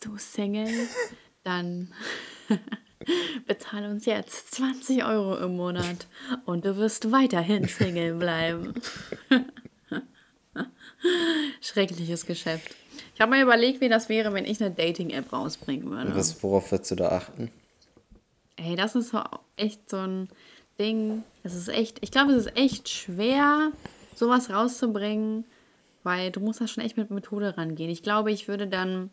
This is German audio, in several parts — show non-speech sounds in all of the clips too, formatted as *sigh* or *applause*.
Bist du Single? Dann *laughs* bezahle uns jetzt 20 Euro im Monat und du wirst weiterhin Single bleiben. *laughs* Schreckliches Geschäft. Ich habe mir überlegt, wie das wäre, wenn ich eine Dating-App rausbringen würde. Was, worauf würdest du da achten? Ey, das ist so echt so ein Ding. Es ist echt, ich glaube, es ist echt schwer, sowas rauszubringen, weil du musst da schon echt mit Methode rangehen. Ich glaube, ich würde dann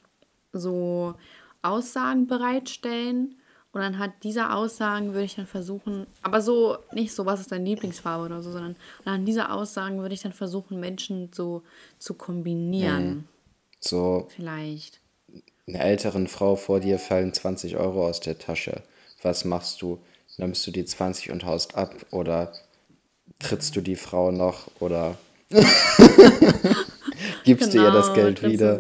so Aussagen bereitstellen und anhand dieser Aussagen würde ich dann versuchen, aber so nicht so, was ist deine Lieblingsfarbe oder so, sondern anhand dieser Aussagen würde ich dann versuchen, Menschen so zu kombinieren. Mhm. So. Vielleicht. Einer älteren Frau vor dir fallen 20 Euro aus der Tasche. Was machst du? Nimmst du die 20 und haust ab oder trittst du die Frau noch oder *laughs* *laughs* gibst genau, du ihr das genau, Geld wieder?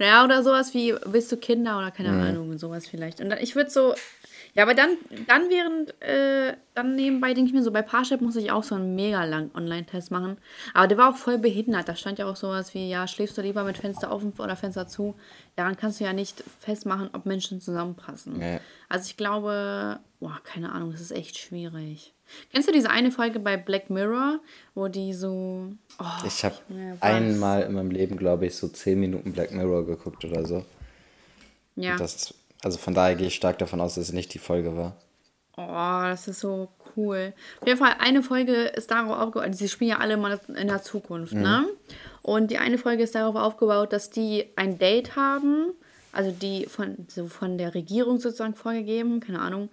Ja, oder sowas wie, willst du Kinder oder keine mhm. Ahnung, sowas vielleicht. Und dann, ich würde so, ja, aber dann, dann während, äh, dann nebenbei denke ich mir so, bei Parship muss ich auch so einen mega langen Online-Test machen. Aber der war auch voll behindert. Da stand ja auch sowas wie, ja, schläfst du lieber mit Fenster offen oder Fenster zu? Daran kannst du ja nicht festmachen, ob Menschen zusammenpassen. Nee. Also ich glaube, boah, keine Ahnung, das ist echt schwierig. Kennst du diese eine Folge bei Black Mirror, wo die so. Oh, ich habe einmal in meinem Leben, glaube ich, so zehn Minuten Black Mirror geguckt oder so. Ja. Das also von daher gehe ich stark davon aus, dass es nicht die Folge war. Oh, das ist so cool. Auf jeden Fall, eine Folge ist darauf aufgebaut, also sie spielen ja alle mal in der Zukunft, mhm. ne? Und die eine Folge ist darauf aufgebaut, dass die ein Date haben, also die von, so von der Regierung sozusagen vorgegeben, keine Ahnung.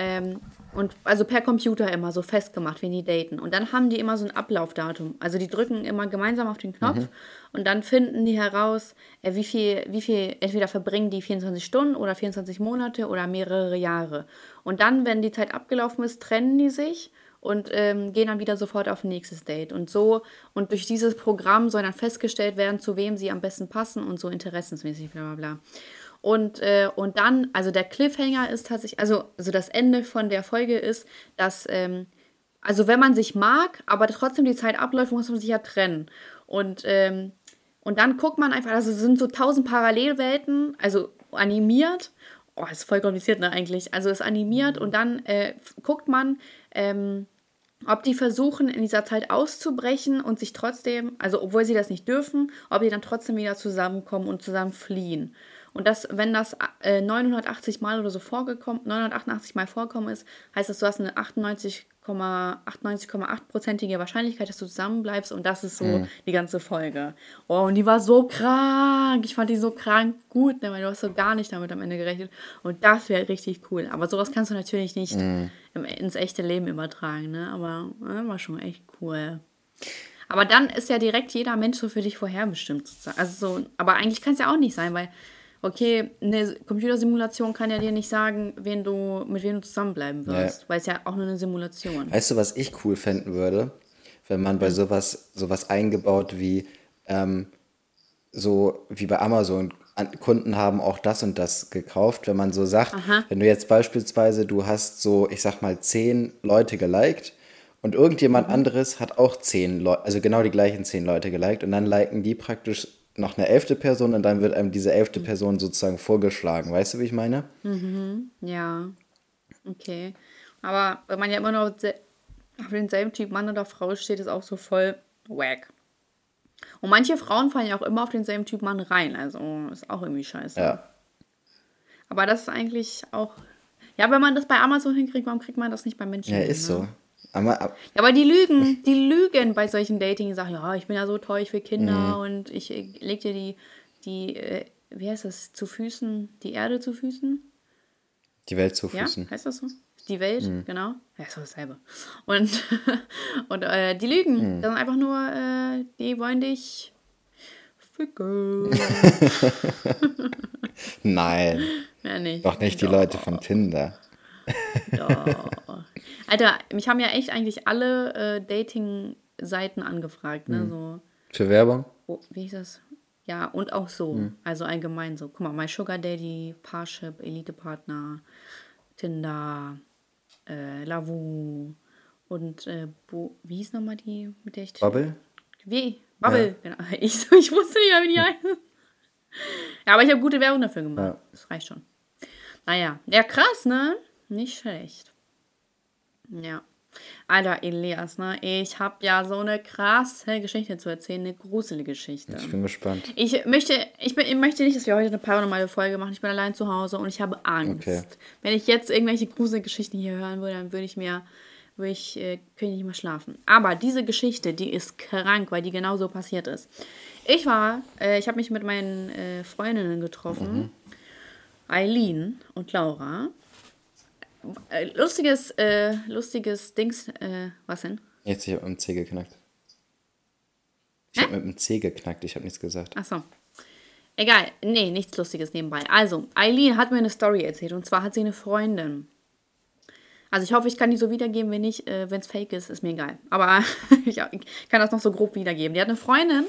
Ähm, und also per Computer immer so festgemacht, wenn die daten. Und dann haben die immer so ein Ablaufdatum. Also die drücken immer gemeinsam auf den Knopf mhm. und dann finden die heraus, äh, wie viel, wie viel, entweder verbringen die 24 Stunden oder 24 Monate oder mehrere Jahre. Und dann, wenn die Zeit abgelaufen ist, trennen die sich und ähm, gehen dann wieder sofort auf ein nächstes Date. Und so, und durch dieses Programm soll dann festgestellt werden, zu wem sie am besten passen und so interessensmäßig, bla bla bla. Und, äh, und dann, also der Cliffhanger ist tatsächlich, also, also das Ende von der Folge ist, dass, ähm, also wenn man sich mag, aber trotzdem die Zeit abläuft, muss man sich ja trennen. Und, ähm, und dann guckt man einfach, also es sind so tausend Parallelwelten, also animiert. Oh, ist voll kompliziert, ne, eigentlich. Also es ist animiert und dann äh, guckt man, ähm, ob die versuchen, in dieser Zeit auszubrechen und sich trotzdem, also obwohl sie das nicht dürfen, ob die dann trotzdem wieder zusammenkommen und zusammen fliehen. Und das, wenn das äh, 980 Mal oder so vorgekommen, 988 Mal vorkommen ist, heißt das, du hast eine 98,8%ige Wahrscheinlichkeit, dass du zusammenbleibst und das ist so mhm. die ganze Folge. Oh, und die war so krank. Ich fand die so krank gut, ne, weil du hast so gar nicht damit am Ende gerechnet. Und das wäre richtig cool. Aber sowas kannst du natürlich nicht mhm. im, ins echte Leben übertragen, ne? Aber äh, war schon echt cool. Aber dann ist ja direkt jeder Mensch so für dich vorherbestimmt. Also so, aber eigentlich kann es ja auch nicht sein, weil okay, eine Computersimulation kann ja dir nicht sagen, wen du, mit wem du zusammenbleiben wirst, ja. weil es ja auch nur eine Simulation. Weißt du, was ich cool fänden würde, wenn man bei sowas, sowas eingebaut wie, ähm, so wie bei Amazon, Kunden haben auch das und das gekauft, wenn man so sagt, Aha. wenn du jetzt beispielsweise, du hast so, ich sag mal, zehn Leute geliked und irgendjemand mhm. anderes hat auch zehn Leute, also genau die gleichen zehn Leute geliked und dann liken die praktisch noch eine elfte Person und dann wird einem diese elfte Person sozusagen vorgeschlagen. Weißt du, wie ich meine? Mhm, ja. Okay. Aber wenn man ja immer noch auf denselben Typ Mann oder Frau steht, ist auch so voll wack. Und manche Frauen fallen ja auch immer auf denselben Typ Mann rein. Also ist auch irgendwie scheiße. Ja. Aber das ist eigentlich auch. Ja, wenn man das bei Amazon hinkriegt, warum kriegt man das nicht bei Menschen? Ja, ist ne? so. Aber, ja, aber die lügen, die lügen bei solchen Dating, die sagen, ja, ich bin ja so toll für Kinder mhm. und ich äh, leg dir die, die, äh, wie heißt das, zu Füßen, die Erde zu Füßen? Die Welt zu Füßen. Ja, heißt das so? Die Welt, mhm. genau. Ja, ist doch dasselbe. Und, *laughs* und äh, die lügen. Mhm. Das sind einfach nur, äh, die wollen dich ficken. *laughs* Nein. *laughs* Ja, nicht. Doch nicht die Doch. Leute von Tinder. Ja. Alter, mich haben ja echt eigentlich alle äh, Dating-Seiten angefragt, ne? Mhm. So. Für Werbung? Oh, wie hieß das? Ja, und auch so. Mhm. Also allgemein so. Guck mal, My Sugar Daddy, Parship, Elite Partner, Tinder, äh, Lavu und äh, Bo wie hieß nochmal die, mit der ich. Bubble? Wie? Bubble, ja. genau. *laughs* Ich, ich wusste nicht mehr, wie die heißen. Ja, aber ich habe gute Werbung dafür gemacht. Ja. Das reicht schon. Naja, ja, krass, ne? Nicht schlecht. Ja. Alter, Elias, ne? Ich habe ja so eine krasse Geschichte zu erzählen, eine gruselige Geschichte. Ich bin gespannt. Ich möchte, ich, bin, ich möchte nicht, dass wir heute eine paranormale Folge machen. Ich bin allein zu Hause und ich habe Angst. Okay. Wenn ich jetzt irgendwelche gruselige Geschichten hier hören würde, dann würde ich mir, würde ich, äh, könnte ich nicht mehr schlafen. Aber diese Geschichte, die ist krank, weil die genau so passiert ist. Ich war, äh, ich habe mich mit meinen äh, Freundinnen getroffen. Mhm. Eileen und Laura. Äh, lustiges, äh, lustiges Dings, äh, was denn? Jetzt, ich habe mit dem C geknackt. Ich habe mit dem C geknackt, ich habe nichts gesagt. Ach so. Egal, nee, nichts Lustiges nebenbei. Also, Eileen hat mir eine Story erzählt und zwar hat sie eine Freundin. Also ich hoffe, ich kann die so wiedergeben, wenn nicht, äh, wenn es fake ist, ist mir egal. Aber *laughs* ich kann das noch so grob wiedergeben. Die hat eine Freundin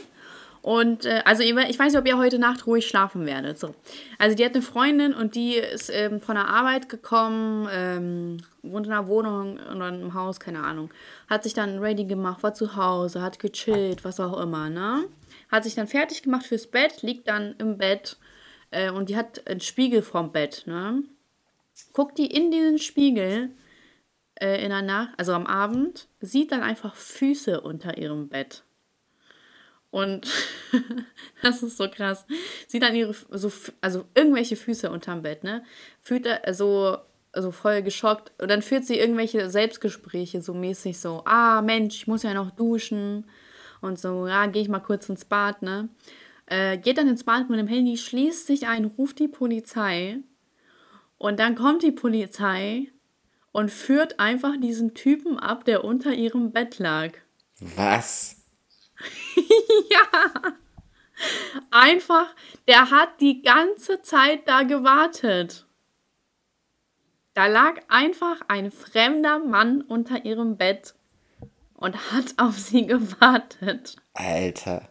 und äh, also ich weiß nicht, ob ihr heute Nacht ruhig schlafen werdet. So. Also die hat eine Freundin und die ist ähm, von der Arbeit gekommen, ähm, wohnt in einer Wohnung oder im Haus, keine Ahnung. Hat sich dann ready gemacht, war zu Hause, hat gechillt, was auch immer, ne? Hat sich dann fertig gemacht fürs Bett, liegt dann im Bett äh, und die hat einen Spiegel vorm Bett, ne? Guckt die in diesen Spiegel äh, in der Nacht, also am Abend, sieht dann einfach Füße unter ihrem Bett. Und *laughs* das ist so krass. Sieht dann ihre, so, also irgendwelche Füße unterm Bett, ne? Fühlt er so, so voll geschockt. Und dann führt sie irgendwelche Selbstgespräche, so mäßig so, ah Mensch, ich muss ja noch duschen. Und so, ja, gehe ich mal kurz ins Bad, ne? Äh, geht dann ins Bad mit dem Handy, schließt sich ein, ruft die Polizei. Und dann kommt die Polizei und führt einfach diesen Typen ab, der unter ihrem Bett lag. Was? *laughs* ja. Einfach, der hat die ganze Zeit da gewartet. Da lag einfach ein fremder Mann unter ihrem Bett und hat *laughs* auf sie gewartet. Alter.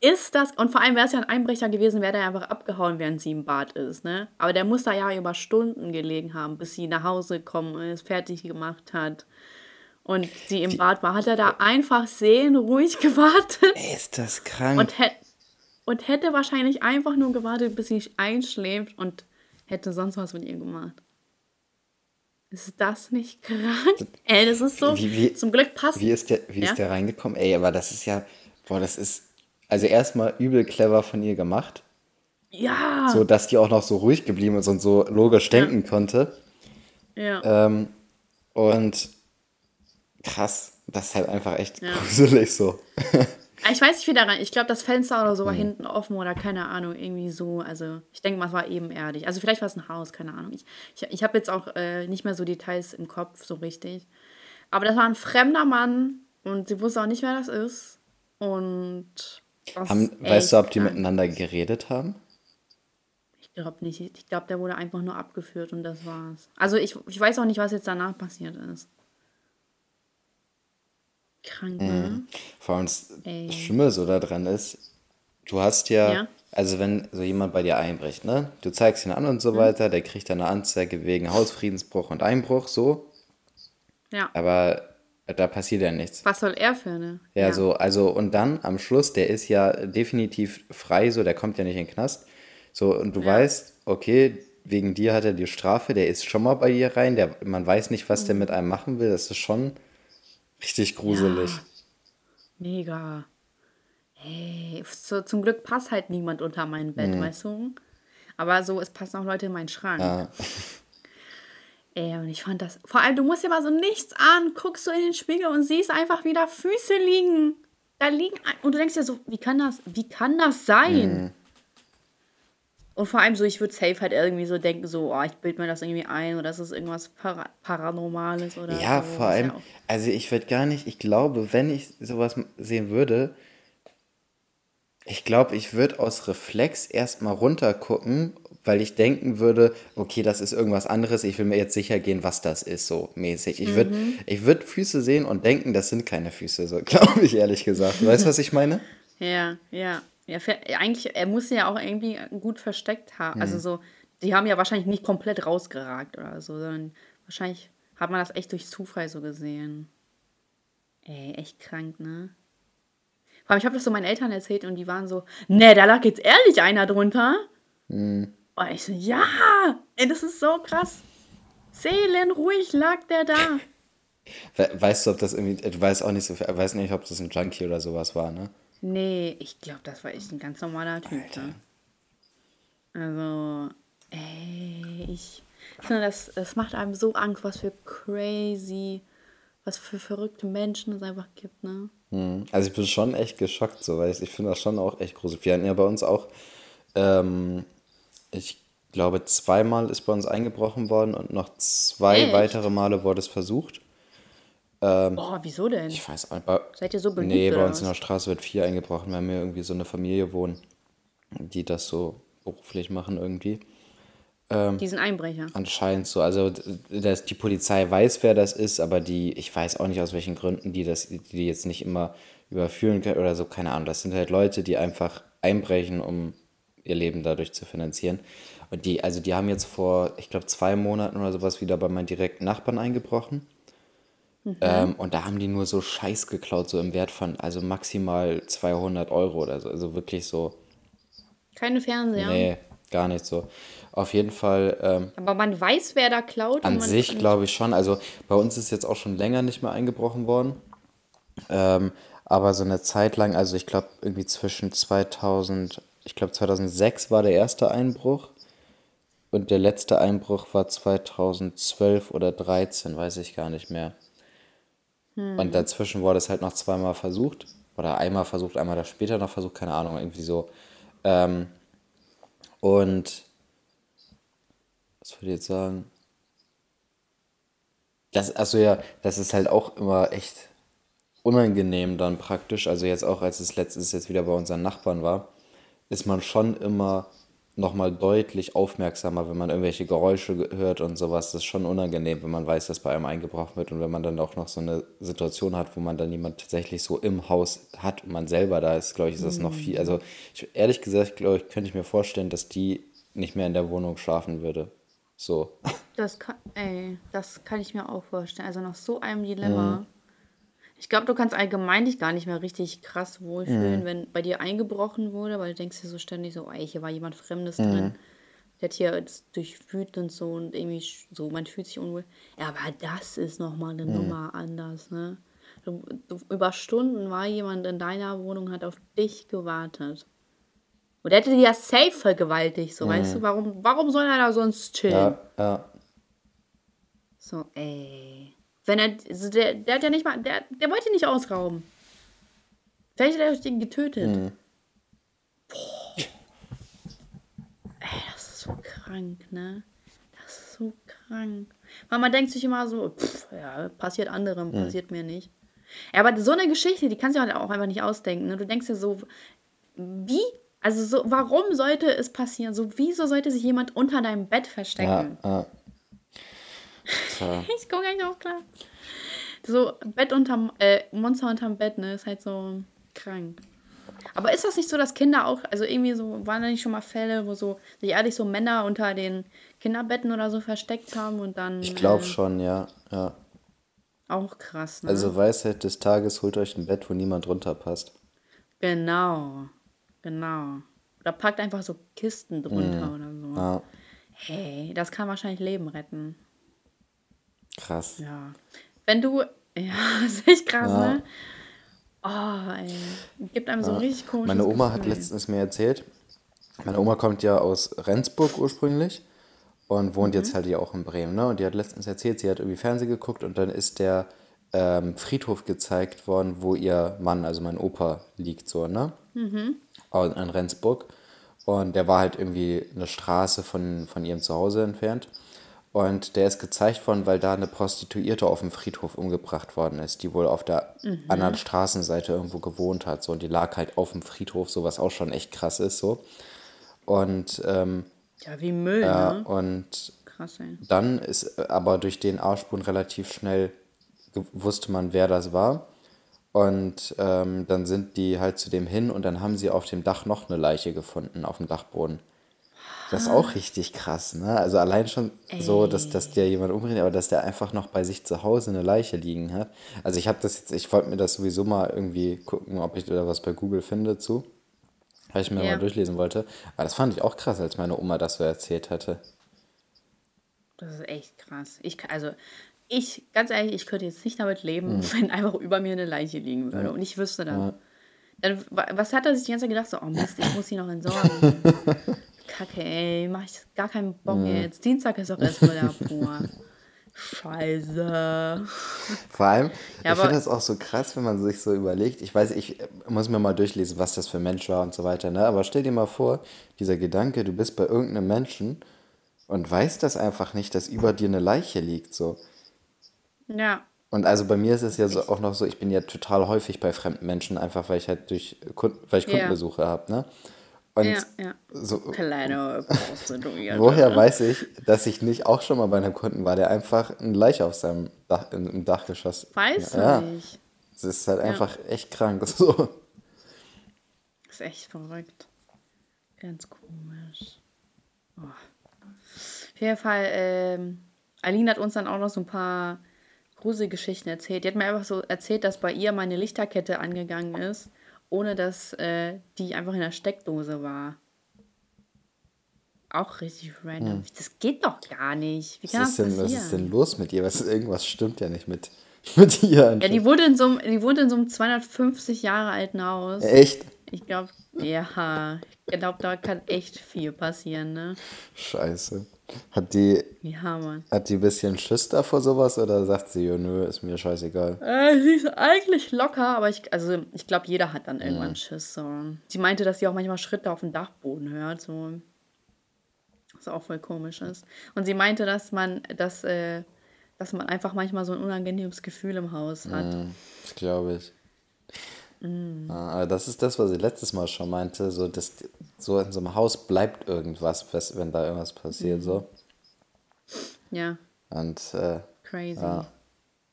Ist das, und vor allem wäre es ja ein Einbrecher gewesen, wäre der einfach abgehauen, während sie im Bad ist, ne? Aber der muss da ja über Stunden gelegen haben, bis sie nach Hause gekommen ist, fertig gemacht hat und sie im Bad war, hat er da einfach seelenruhig *laughs* gewartet. Ey, ist das krank. Und, hätt, und hätte wahrscheinlich einfach nur gewartet, bis sie einschläft und hätte sonst was mit ihr gemacht. Ist das nicht krank? Ey, das ist so. Wie, wie, zum Glück passt. Wie ist der, wie ja? ist der reingekommen? Ey, aber das ist ja. Boah, das ist. Also erstmal übel clever von ihr gemacht. Ja. So, dass die auch noch so ruhig geblieben ist und so logisch denken ja. konnte. Ja. Ähm, und krass. Das ist halt einfach echt ja. gruselig so. *laughs* Ich weiß nicht, wie da rein. Ich glaube, das Fenster oder so war mhm. hinten offen oder keine Ahnung, irgendwie so. Also, ich denke mal, es war ebenerdig. Also, vielleicht war es ein Haus, keine Ahnung. Ich, ich, ich habe jetzt auch äh, nicht mehr so Details im Kopf, so richtig. Aber das war ein fremder Mann und sie wusste auch nicht, wer das ist. Und. Haben, weißt du, ob die miteinander geredet haben? Ich glaube nicht. Ich glaube, der wurde einfach nur abgeführt und das war's. Also, ich, ich weiß auch nicht, was jetzt danach passiert ist. Krank, ne? Mhm. Vor allem das Ey. Schlimme so daran ist, du hast ja, ja, also wenn so jemand bei dir einbricht, ne? Du zeigst ihn an und so mhm. weiter, der kriegt dann eine Anzeige wegen Hausfriedensbruch und Einbruch, so. Ja. Aber da passiert ja nichts. Was soll er für eine? Ja, ja, so, also und dann am Schluss, der ist ja definitiv frei, so, der kommt ja nicht in den Knast. So, und du ja. weißt, okay, wegen dir hat er die Strafe, der ist schon mal bei dir rein, der, man weiß nicht, was mhm. der mit einem machen will, das ist schon Richtig gruselig. Ja, mega. Hey, so, zum Glück passt halt niemand unter mein Bett, mhm. weißt du? Aber so, es passen auch Leute in meinen Schrank. Ja. Ey, und ich fand das. Vor allem, du musst dir mal so nichts an, guckst du in den Spiegel und siehst einfach wie da Füße liegen. Da liegen. Und du denkst dir so, wie kann das, wie kann das sein? Mhm. Und vor allem so, ich würde safe halt irgendwie so denken, so, oh, ich bilde mir das irgendwie ein oder das ist irgendwas Para Paranormales oder Ja, so. vor allem, ja also ich würde gar nicht, ich glaube, wenn ich sowas sehen würde, ich glaube, ich würde aus Reflex erstmal runtergucken, weil ich denken würde, okay, das ist irgendwas anderes, ich will mir jetzt sicher gehen, was das ist, so mäßig. Ich würde mhm. würd Füße sehen und denken, das sind keine Füße, so *laughs* glaube ich ehrlich gesagt. Weißt du, was ich meine? Ja, ja. Ja, eigentlich, er muss ja auch irgendwie gut versteckt haben. Also mhm. Also so, die haben ja wahrscheinlich nicht komplett rausgeragt oder so, sondern wahrscheinlich hat man das echt durch Zufall so gesehen. Ey, echt krank, ne? Aber ich habe das so meinen Eltern erzählt und die waren so, ne, da lag jetzt ehrlich einer drunter. Hm. Und ich so, ja, ey, das ist so krass. Seelenruhig lag der da. We weißt du, ob das irgendwie, du weißt auch nicht so viel, weißt nicht, ob das ein Junkie oder sowas war, ne? Nee, ich glaube, das war echt ein ganz normaler Typ. Ne? Also, ey, ich finde, das, das macht einem so Angst, was für crazy, was für verrückte Menschen es einfach gibt, ne? Hm. Also ich bin schon echt geschockt, so, weil ich, ich finde das schon auch echt groß. Wir hatten ja bei uns auch, ähm, ich glaube, zweimal ist bei uns eingebrochen worden und noch zwei Echt? weitere Male wurde es versucht. Boah, wieso denn? Ich weiß auch nicht. Bei, Seid ihr so beliebt nee, bei uns in der Straße wird viel eingebrochen, weil wir irgendwie so eine Familie wohnen, die das so beruflich machen irgendwie. Diesen Einbrecher. Anscheinend so. Also dass die Polizei weiß, wer das ist, aber die, ich weiß auch nicht aus welchen Gründen, die das, die jetzt nicht immer überführen können oder so, keine Ahnung. Das sind halt Leute, die einfach einbrechen, um ihr Leben dadurch zu finanzieren. Und die, also die haben jetzt vor, ich glaube, zwei Monaten oder sowas wieder bei meinen direkten Nachbarn eingebrochen. Ähm, und da haben die nur so Scheiß geklaut, so im Wert von, also maximal 200 Euro oder so. Also wirklich so, Keine Fernseher. nee, gar nicht so. Auf jeden Fall, ähm, Aber man weiß, wer da klaut. und An sich glaube ich schon. Also bei uns ist jetzt auch schon länger nicht mehr eingebrochen worden. Ähm, aber so eine Zeit lang, also ich glaube irgendwie zwischen 2000, ich glaube 2006 war der erste Einbruch und der letzte Einbruch war 2012 oder 13, weiß ich gar nicht mehr. Und dazwischen wurde es halt noch zweimal versucht oder einmal versucht, einmal das später noch versucht, keine Ahnung, irgendwie so. Ähm, und was würde ich jetzt sagen? Das, also ja, das ist halt auch immer echt unangenehm dann praktisch. Also jetzt auch, als es letztes jetzt wieder bei unseren Nachbarn war, ist man schon immer nochmal deutlich aufmerksamer, wenn man irgendwelche Geräusche ge- hört und sowas. Das ist schon unangenehm, wenn man weiß, dass bei einem eingebrochen wird und wenn man dann auch noch so eine Situation hat, wo man dann jemand tatsächlich so im Haus hat und man selber da ist, glaube ich, ist das noch viel. Also ich, ehrlich gesagt, glaube ich, könnte ich mir vorstellen, dass die nicht mehr in der Wohnung schlafen würde. So. Das kann, ey, das kann ich mir auch vorstellen. Also nach so einem Dilemma. Ich glaube, du kannst allgemein dich gar nicht mehr richtig krass wohlfühlen, wenn bei dir eingebrochen wurde, weil du denkst dir so ständig so, ey, hier war jemand Fremdes drin. Der hat hier jetzt durchwühlt und so und irgendwie so, man fühlt sich unwohl. Ja, aber das ist nochmal eine Nummer anders, ne? Du, du, über Stunden war jemand in deiner Wohnung, hat auf dich gewartet. Und der hätte dich ja safe vergewaltigt, so, weißt du? Warum, warum soll er da sonst chillen? Ja, ja. So, ey. Wenn er, also der, der hat ja nicht mal, der, der wollte nicht ausrauben. Vielleicht hat er den getötet. Boah. Ey, das ist so krank, ne? Das ist so krank. Weil man denkt sich immer so, pff, ja, passiert anderem, passiert mir nicht. Ja, aber so eine Geschichte, die kannst du halt auch einfach nicht ausdenken. Ne? Du denkst dir so, wie? Also so, warum sollte es passieren? So, wieso sollte sich jemand unter deinem Bett verstecken? Ja, ja. Tja. *laughs* Ich komme gar nicht auf klar. So, Bett unterm, äh, Monster unterm Bett, ne, ist halt so krank. Aber ist das nicht so, dass Kinder auch, also irgendwie so, waren da nicht schon mal Fälle, wo so, sich ehrlich so Männer unter den Kinderbetten oder so versteckt haben und dann. Ich glaube äh, schon, ja, ja. Auch krass, ne? Also Weisheit des Tages, holt euch ein Bett, wo niemand runterpasst. Genau. Genau. Oder packt einfach so Kisten drunter oder so. Ja, Hey, das kann wahrscheinlich Leben retten. Krass. Ja. Wenn du. *laughs* Ja, das ist echt krass, Ja. ne? Oh, ey. Gibt einem so richtig komisches Meine Oma hat Gefühl. letztens mir erzählt, meine Oma kommt ja aus Rendsburg ursprünglich und wohnt Mhm. jetzt halt hier auch in Bremen, ne? Und die hat letztens erzählt, sie hat irgendwie Fernsehen geguckt und dann ist der ähm, Friedhof gezeigt worden, wo ihr Mann, also mein Opa, liegt, so, ne? Mhm. In in Rendsburg. Und der war halt irgendwie eine Straße von, von ihrem Zuhause entfernt. Und der ist gezeigt worden, weil da eine Prostituierte auf dem Friedhof umgebracht worden ist, die wohl auf der Mhm. anderen Straßenseite irgendwo gewohnt hat. So, und die lag halt auf dem Friedhof, so was auch schon echt krass ist. So. Und, ähm, Ja, wie Müll, ja, ne? und Krass, ey. dann ist aber durch den Arschspuren relativ schnell wusste man, wer das war. Und ähm, dann sind die halt zu dem hin und dann haben sie auf dem Dach noch eine Leiche gefunden, auf dem Dachboden. Das ist auch richtig krass, ne? Also allein schon so, dass, dass der jemand umbringt, aber dass der einfach noch bei sich zu Hause eine Leiche liegen hat. Also ich habe das jetzt, ich wollte mir das sowieso mal irgendwie gucken, ob ich da was bei Google finde zu, weil ich mir Ja. mal durchlesen wollte. Aber das fand ich auch krass, als meine Oma das so erzählt hatte. Das ist echt krass. Ich, also, ich, ganz ehrlich, ich könnte jetzt nicht damit leben, wenn einfach über mir eine Leiche liegen würde und ich wüsste dann. dann wa- was hat er sich die ganze Zeit gedacht? So, oh Mist, ich muss hier noch entsorgen. *laughs* Kacke, ey, mach ich gar keinen Bock jetzt. Dienstag ist doch erst wieder *laughs* pur. Scheiße. Vor allem, Ja, ich finde das auch so krass, wenn man sich so überlegt. Ich weiß, ich äh, muss mir mal durchlesen, was das für ein Mensch war und so weiter. Ne? Aber stell dir mal vor, dieser Gedanke, du bist bei irgendeinem Menschen und weißt das einfach nicht, dass über dir eine Leiche liegt. So. Ja, Und also bei mir ist es ja so, auch noch so, ich bin ja total häufig bei fremden Menschen, einfach weil ich halt durch Kunden, weil ich. Kundenbesuche habe. Ne? Und ja, ja. so, Kleine Prostituierte. *laughs* woher weiß ich, dass ich nicht auch schon mal bei einem Kunden war, der einfach eine Leiche auf seinem Dach, im Dachgeschoss. Weiß ja. nicht. Es ist halt einfach echt krank. *laughs* So. ist echt verrückt. Ganz komisch. Oh. Auf jeden Fall, ähm, Aline hat uns dann auch noch so ein paar Gruselgeschichten erzählt. Die hat mir einfach so erzählt, dass bei ihr meine Lichterkette angegangen ist, ohne dass äh, die einfach in der Steckdose war. Auch richtig random. Das geht doch gar nicht. Wie kann Was das ist, denn, was ist denn los mit ihr? Was, irgendwas stimmt ja nicht mit, *laughs* mit ihr. ja, die wohnt, in so einem, die wohnt in so einem 250 Jahre alten Haus. Echt? Ich glaube, ja, ich glaube, da kann echt viel passieren, ne? Scheiße. Hat die, Ja, Mann. hat die ein bisschen Schiss da vor sowas oder sagt sie, nö, ist mir scheißegal? Äh, sie ist eigentlich locker, aber ich, also ich glaube, jeder hat dann irgendwann Schiss. So. Sie meinte, dass sie auch manchmal Schritte auf dem Dachboden hört, so. Was auch voll komisch ist. Und sie meinte, dass man, dass, äh, dass man einfach manchmal so ein unangenehmes Gefühl im Haus hat. Hm, Das glaube ich. Mm. Ja, aber das ist das, was ich letztes Mal schon meinte, so, dass so in so einem Haus bleibt irgendwas, was- wenn da irgendwas passiert, so. Ja, Und äh, crazy. ja,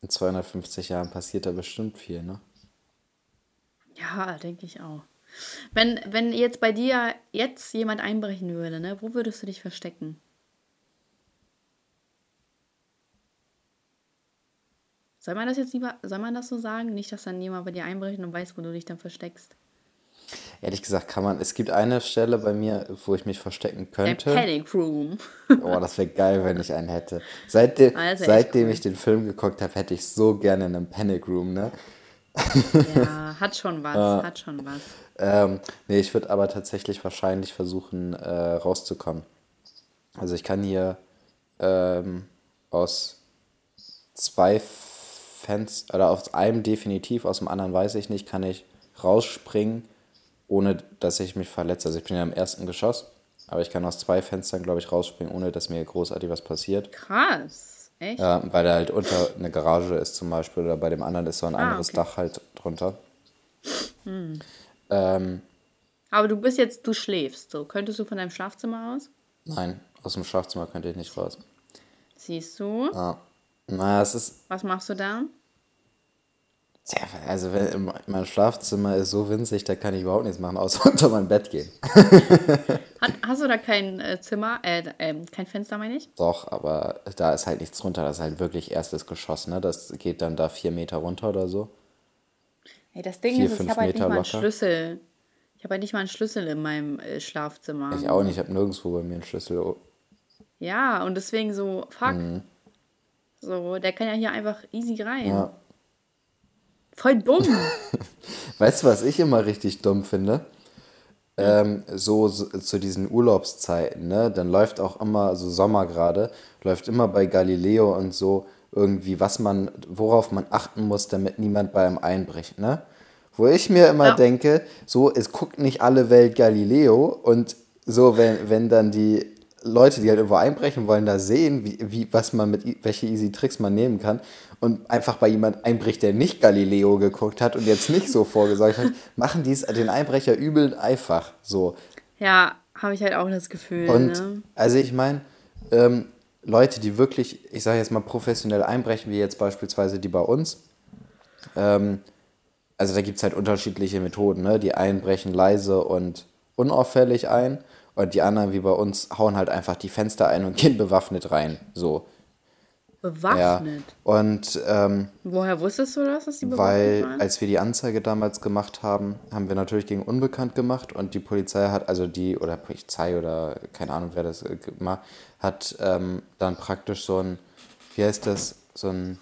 in 250 Jahren passiert da bestimmt viel, ne? Ja, denke ich auch. Wenn, wenn jetzt bei dir jetzt jemand einbrechen würde, ne, wo würdest du dich verstecken? Soll man das jetzt lieber, soll man das so sagen? Nicht, dass dann jemand bei dir einbricht und weiß, wo du dich dann versteckst. Ehrlich gesagt kann man, es gibt eine Stelle bei mir, wo ich mich verstecken könnte. Panic Room. Oh, das wäre geil, wenn ich einen hätte. Seitdem, Ah, seitdem cool. ich den Film geguckt habe, hätte ich so gerne einen Panic Room, ne? ja, *laughs* hat schon was, hat schon was. Ähm, nee, ich würde aber tatsächlich wahrscheinlich versuchen, äh, rauszukommen. Also ich kann hier ähm, aus zwei Fenstern, oder aus einem definitiv, aus dem anderen weiß ich nicht, kann ich rausspringen, ohne dass ich mich verletze. Also ich bin ja im ersten Geschoss, aber ich kann aus zwei Fenstern, glaube ich, rausspringen, ohne dass mir großartig was passiert. Krass. Echt? Ja, weil da halt unter eine Garage ist zum Beispiel oder bei dem anderen ist so ein Ah, anderes okay. Dach halt drunter. Ähm, Aber du bist jetzt, du schläfst so. Könntest du von deinem Schlafzimmer aus? nein, aus dem Schlafzimmer könnte ich nicht raus. Siehst du? Ja. Na, es ist, Was machst du da? ja, also wenn, mein Schlafzimmer ist so winzig, da kann ich überhaupt nichts machen, außer *laughs* unter mein Bett gehen. *laughs* Hat, hast du da kein äh, Zimmer, äh, ähm, kein Fenster, meine ich? Doch, aber da ist halt nichts drunter, das ist halt wirklich erstes Geschoss, ne? Das geht dann da vier Meter runter oder so. Ey, das Ding Vier, ist, ich habe halt nicht mal einen locker. Schlüssel. Ich habe halt nicht mal einen Schlüssel in meinem äh, Schlafzimmer. Ich auch nicht, ich habe nirgendwo bei mir einen Schlüssel. Ja, und deswegen so, fuck. Mhm. So, der kann ja hier einfach easy rein. Ja. Voll dumm. *laughs* Weißt du, was ich immer richtig dumm finde? Ähm, so, so zu diesen Urlaubszeiten, ne? Dann läuft auch immer, so Sommer gerade, läuft immer bei Galileo und so irgendwie, was man, worauf man achten muss, damit niemand bei einem einbricht, ne? Wo ich mir immer Ja. denke, so, es guckt nicht alle Welt Galileo und so, wenn, wenn dann die Leute, die halt irgendwo einbrechen wollen, da sehen, wie, wie, was man mit, welche easy Tricks man nehmen kann und einfach bei jemand einbricht, der nicht Galileo geguckt hat und jetzt nicht so vorgesorgt hat, *laughs* machen die es den Einbrecher übel einfach so. ja, habe ich halt auch das Gefühl. Und ne? also ich meine, ähm, Leute, die wirklich, ich sage jetzt mal professionell einbrechen, wie jetzt beispielsweise die bei uns, ähm, also da gibt es halt unterschiedliche Methoden, ne? Die einen brechen leise und unauffällig ein Und die anderen, wie bei uns, hauen halt einfach die Fenster ein und *laughs* gehen bewaffnet rein. So. Ja. Bewaffnet. Und ähm, Woher wusstest du das, dass die bewaffnet weil, waren? als wir die Anzeige damals gemacht haben, haben wir natürlich gegen Unbekannt gemacht und die Polizei hat, also die, oder Polizei oder keine Ahnung, wer das äh, gemacht hat, ähm, dann praktisch so ein, wie heißt das, so ein,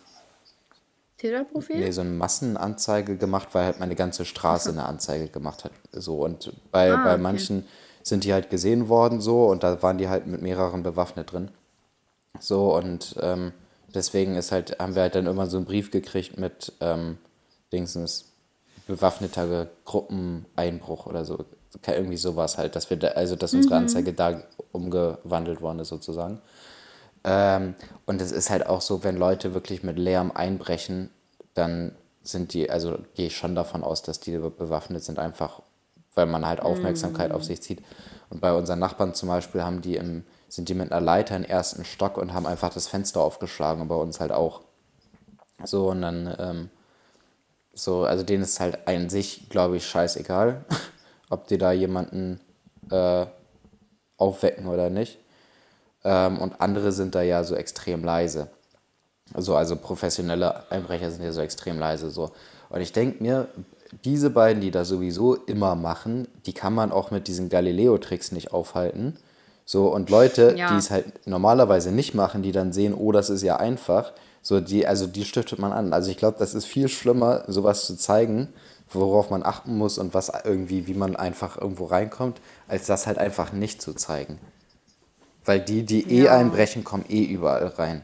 Täterprofil? nee, so eine Massenanzeige gemacht, weil halt meine ganze Straße eine Anzeige gemacht hat. So, und bei, Ah, bei okay. manchen sind die halt gesehen worden so und da waren die halt mit mehreren bewaffnet drin. So, und ähm, deswegen ist halt, haben wir halt dann immer so einen Brief gekriegt mit ähm, Dingsens bewaffneter Gruppeneinbruch oder so. Irgendwie sowas halt, dass wir da, also dass unsere Anzeige da umgewandelt worden ist sozusagen. Ähm, und es ist halt auch so, wenn Leute wirklich mit Lärm einbrechen, dann sind die, also gehe ich schon davon aus, dass die be- bewaffnet sind, einfach weil man halt Aufmerksamkeit auf sich zieht. Und bei unseren Nachbarn zum Beispiel haben die im, sind die mit einer Leiter im ersten Stock und haben einfach das Fenster aufgeschlagen und bei uns halt auch. So, und dann, ähm, so, also denen ist halt an sich, glaube ich, scheißegal, *laughs* ob die da jemanden äh, aufwecken oder nicht. Ähm, und andere sind da ja so extrem leise. Also, also professionelle Einbrecher sind ja so extrem leise. So. Und ich denke mir, diese beiden, die das sowieso immer machen, die kann man auch mit diesen Galileo-Tricks nicht aufhalten. So, und Leute, Ja. die es halt normalerweise nicht machen, die dann sehen, oh, das ist ja einfach, so die, also die stiftet man an. Also ich glaube, das ist viel schlimmer, sowas zu zeigen, worauf man achten muss und was irgendwie, wie man einfach irgendwo reinkommt, als das halt einfach nicht zu zeigen. Weil die, die eh Ja. einbrechen, kommen eh überall rein.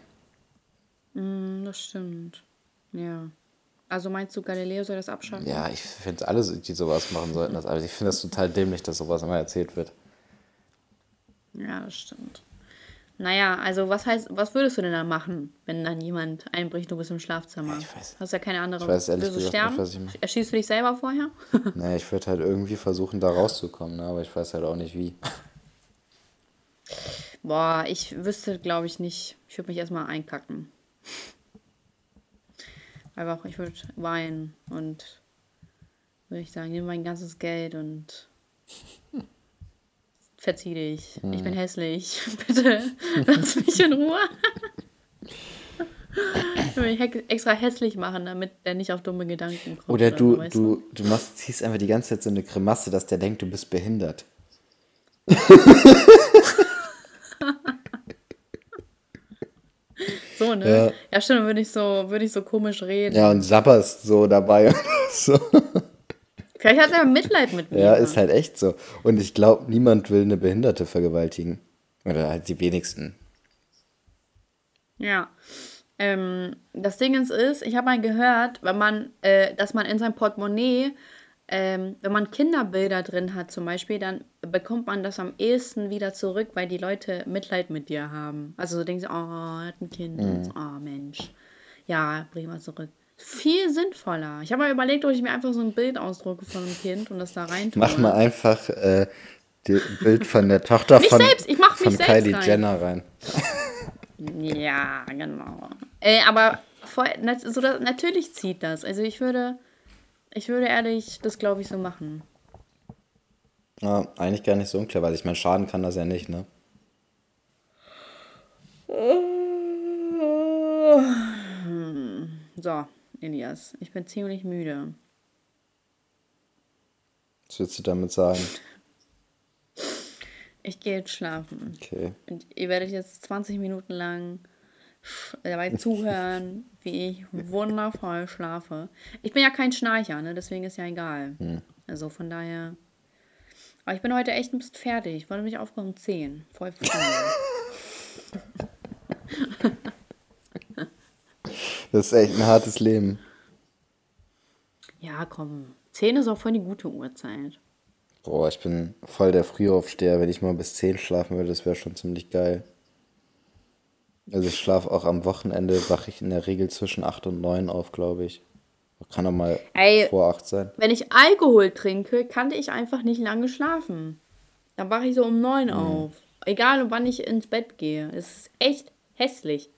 Hm, das stimmt. Ja. Also meinst du, Galileo soll das abschaffen? Ja, ich finde alle, die sowas machen sollten, das. Aber ich finde das total dämlich, dass sowas immer erzählt wird. Ja, das stimmt. Naja, also was heißt, was würdest du denn da machen, wenn dann jemand einbricht, du bist im Schlafzimmer? Ich weiß- Hast ja keine andere. ich weiß ehrlich gesagt sterben? nicht, was ich mache. Erschießt du dich selber vorher? *laughs* Naja, ich würde halt irgendwie versuchen, da rauszukommen, ne? aber ich weiß halt auch nicht wie. Boah, ich wüsste, glaube ich, nicht. Ich würde mich erstmal einkacken. Einfach, ich würde weinen und würde ich sagen, nimm mein ganzes Geld und *laughs* verzieh dich. Ich Hm. bin hässlich. *laughs* Bitte lass mich in Ruhe. Ich will mich extra hässlich machen, damit der nicht auf dumme Gedanken kommt. Oder du, so, weißt du, du machst, ziehst einfach die ganze Zeit so eine Grimasse, dass der denkt, du bist behindert. *laughs* So, ne? Ja. Ja, stimmt, dann würde ich so, würde ich so komisch reden. Ja, und sabberst so dabei. *laughs* so. Vielleicht hat er Mitleid mit mir. Ja, ist halt echt so. Und ich glaube, niemand will eine Behinderte vergewaltigen. Oder halt die wenigsten. Ja. Ähm, das Ding ist, ich habe mal gehört, wenn man, äh, dass man in seinem Portemonnaie, ähm, wenn man Kinderbilder drin hat zum Beispiel, dann bekommt man das am ehesten wieder zurück, weil die Leute Mitleid mit dir haben. Also so denken sie, oh, er hat ein Kind, oh Mensch. Ja, bring mal zurück. Viel sinnvoller. Ich habe mal überlegt, ob ich mir einfach so ein Bild ausdrucke von einem Kind und das da rein tue. Mach mal einfach äh, das Bild von der Tochter von, von Kylie rein. Jenner rein. Ja, genau. Äh, aber voll, so, natürlich zieht das. Also ich würde, ich würde ehrlich das, glaube ich, so machen. Ja, eigentlich gar nicht so unklar, weil ich meine, schaden kann das ja nicht, ne? So, Elias, ich bin ziemlich müde. Was willst du damit sagen? *laughs* Ich gehe jetzt schlafen. Okay. Und ihr werdet jetzt 20 Minuten lang dabei zuhören, wie ich wundervoll schlafe. Ich bin ja kein Schnarcher, ne? deswegen ist ja egal. Also von daher. Aber ich bin heute echt ein bisschen fertig. Ich wollte mich aufkommen um 10. Voll früh. *laughs* Das ist echt ein hartes Leben. ja, komm. 10 ist auch voll die gute Uhrzeit. Boah, ich bin voll der Frühaufsteher. Wenn ich mal bis 10 schlafen würde, das wäre schon ziemlich geil. Also ich schlafe auch am Wochenende, wache ich in der Regel zwischen 8 und 9 auf, glaube ich. Kann auch mal Ey. vor 8 sein. Wenn ich Alkohol trinke, kann ich einfach nicht lange schlafen. Dann wache ich so um 9 auf. Egal, wann ich ins Bett gehe. Es ist echt hässlich.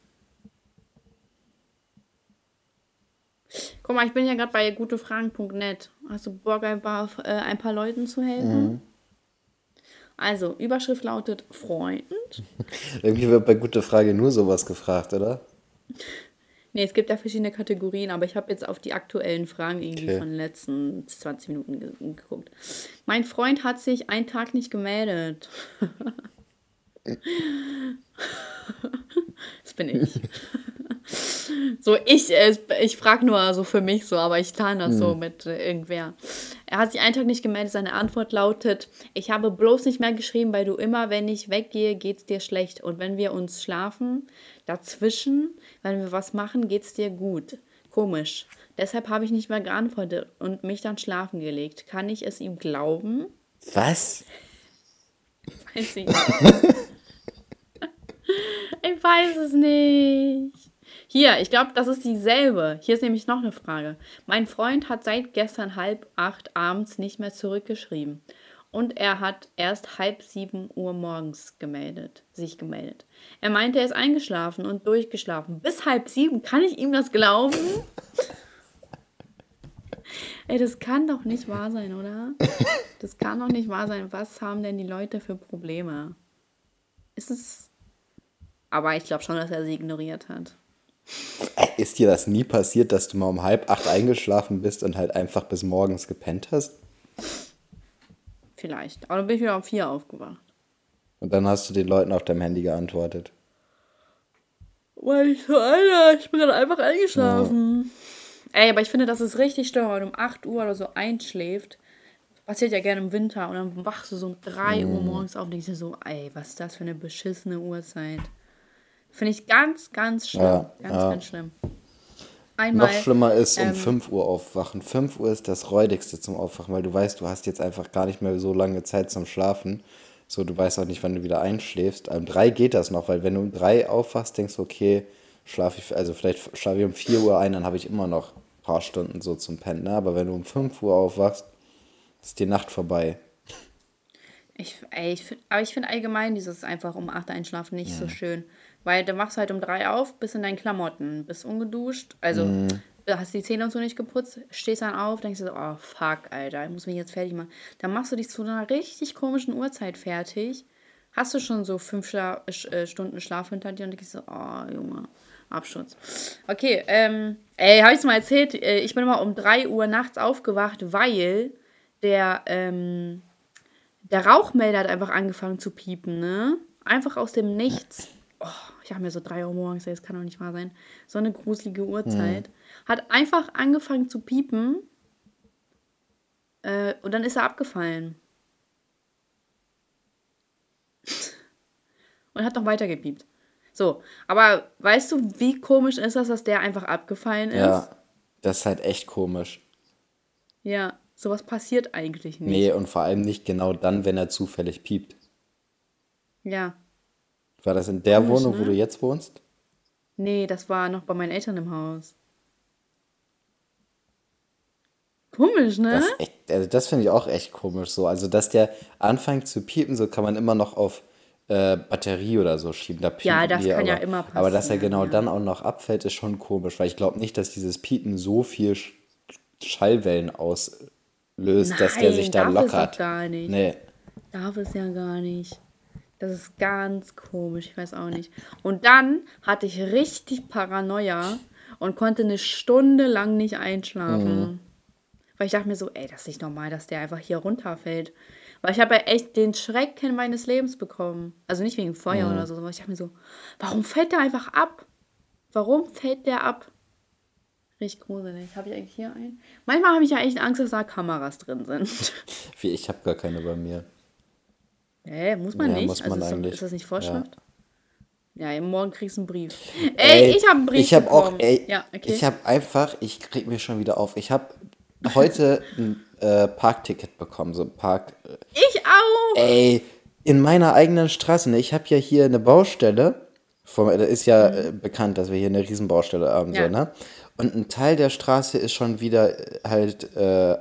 Guck mal, ich bin ja gerade bei gutefragen.net. Hast du Bock, ein paar, äh, ein paar Leuten zu helfen? Also, Überschrift lautet Freund. *laughs* Irgendwie wird bei Gute Frage nur sowas gefragt, oder? Nee, es gibt ja verschiedene Kategorien, aber ich habe jetzt auf die aktuellen Fragen irgendwie Okay. von den letzten 20 Minuten ge geguckt. Mein Freund hat sich einen Tag nicht gemeldet. *laughs* das bin ich. *laughs* So, ich, äh, ich frage nur so für mich so, aber ich tarne das so mit äh, irgendwer. Er hat sich einen Tag nicht gemeldet. Seine Antwort lautet: Ich habe bloß nicht mehr geschrieben, weil du immer, wenn ich weggehe, geht's dir schlecht. Und wenn wir uns schlafen, dazwischen, wenn wir was machen, geht's dir gut. Komisch. Deshalb habe ich nicht mehr geantwortet und mich dann schlafen gelegt. Kann ich es ihm glauben? Was? Weiß ich nicht. *laughs* ich weiß es nicht. Hier, ich glaube, das ist dieselbe. Hier ist nämlich noch eine Frage. Mein Freund hat seit gestern halb acht abends nicht mehr zurückgeschrieben. Und er hat erst halb sieben Uhr morgens gemeldet, sich gemeldet. Er meinte, er ist eingeschlafen und durchgeschlafen. Bis halb sieben. Kann ich ihm das glauben? *laughs* Ey, das kann doch nicht wahr sein, oder? Das kann doch nicht wahr sein. Was haben denn die Leute für Probleme? Ist es. Aber ich glaube schon, dass er sie ignoriert hat. Ist dir das nie passiert, dass du mal um halb acht eingeschlafen bist und halt einfach bis morgens gepennt hast? Vielleicht. Aber dann bin ich wieder um vier aufgewacht. Und dann hast du den Leuten auf deinem Handy geantwortet. Weil ich so, Alter, ich bin gerade einfach eingeschlafen. Ey, aber ich finde, das ist richtig schlimm, wenn man um 8 Uhr oder so einschläft. Passiert ja gerne im Winter und dann wachst du so um 3 Uhr morgens auf und denkst dir so, ey, was ist das für eine beschissene Uhrzeit. Finde ich ganz, ganz schlimm. Ja, ganz, ja. ganz schlimm. Einmal. Noch schlimmer ist um ähm, 5 Uhr aufwachen. 5 Uhr ist das räudigste zum Aufwachen, weil du weißt, du hast jetzt einfach gar nicht mehr so lange Zeit zum Schlafen. So, du weißt auch nicht, wann du wieder einschläfst. Um 3 geht das noch, weil wenn du um 3 aufwachst, denkst du, okay, schlafe ich, also vielleicht schlafe ich um 4 Uhr ein, dann habe ich immer noch ein paar Stunden so zum Pennen. Ne? Aber wenn du um 5 Uhr aufwachst, ist die Nacht vorbei. Ich, ey, ich find, aber ich finde allgemein dieses einfach um 8 einschlafen nicht so schön. Weil du machst halt um 3 auf, bist in deinen Klamotten, bist ungeduscht, also du hast die Zähne und so nicht geputzt, stehst dann auf, denkst dir so, oh fuck, Alter, ich muss mich jetzt fertig machen. Dann machst du dich zu einer richtig komischen Uhrzeit fertig. Hast du schon so fünf Schla Sch- äh, Stunden Schlaf hinter dir und denkst so, oh Junge, Absturz. Okay, ähm, ey, hab ich's mal erzählt, äh, ich bin immer um 3 Uhr nachts aufgewacht, weil der, ähm, der Rauchmelder hat einfach angefangen zu piepen, ne? Einfach aus dem Nichts. Oh, ich habe mir so 3 Uhr morgens, das kann doch nicht wahr sein. So eine gruselige Uhrzeit. Hat einfach angefangen zu piepen. Äh, und dann ist er abgefallen. *laughs* und hat noch weiter gepiept. So, aber weißt du, wie komisch ist das, dass der einfach abgefallen ist? Ja, das ist halt echt komisch. Ja, sowas passiert eigentlich nicht. Nee, und vor allem nicht genau dann, wenn er zufällig piept. Ja. War das in der Komisch, Wohnung, wo ne? du jetzt wohnst? Nee, das war noch bei meinen Eltern im Haus. Komisch, ne? Das, echt, also das finde ich auch echt komisch so. Also, dass der anfängt zu piepen, so kann man immer noch auf äh, Batterie oder so schieben. Da piepen Ja, das die, kann aber, ja immer Aber dass er passieren, genau ja. dann auch noch abfällt, ist schon komisch, weil ich glaube nicht, dass dieses Piepen so viel Sch Schallwellen auslöst, dass der sich da Nein, darf es lockert. gar nicht. Nee. Darf es ja gar nicht. Das ist ganz komisch, ich weiß auch nicht. Und dann hatte ich richtig Paranoia und konnte eine Stunde lang nicht einschlafen. Weil ich dachte mir so, ey, das ist nicht normal, dass der einfach hier runterfällt. Weil ich habe ja echt den Schrecken meines Lebens bekommen. Also nicht wegen Feuer oder so, sondern ich dachte mir so, warum fällt der einfach ab? Warum fällt der ab? Richtig gruselig. Habe ich eigentlich hier einen? Manchmal habe ich ja echt Angst, dass da Kameras drin sind. Wie, ich habe gar keine bei mir. Hä, muss man Ja, nicht? muss also man ist, doch- eigentlich. ist das nicht Vorschrift? Ja, morgen kriegst du einen Brief. Ey, ich habe einen Brief Ich habe auch, ey, ja, okay. ich habe einfach, ich krieg mir schon wieder auf. Ich habe heute *laughs* ein äh, Parkticket bekommen, so ein Park. Äh, ich auch. ey, in meiner eigenen Straße. Ne? Ich habe ja hier eine Baustelle. Vom, da ist ja äh, bekannt, dass wir hier eine Riesenbaustelle haben, Mhm. Ja. so, ne? Und ein Teil der Straße ist schon wieder äh, halt äh,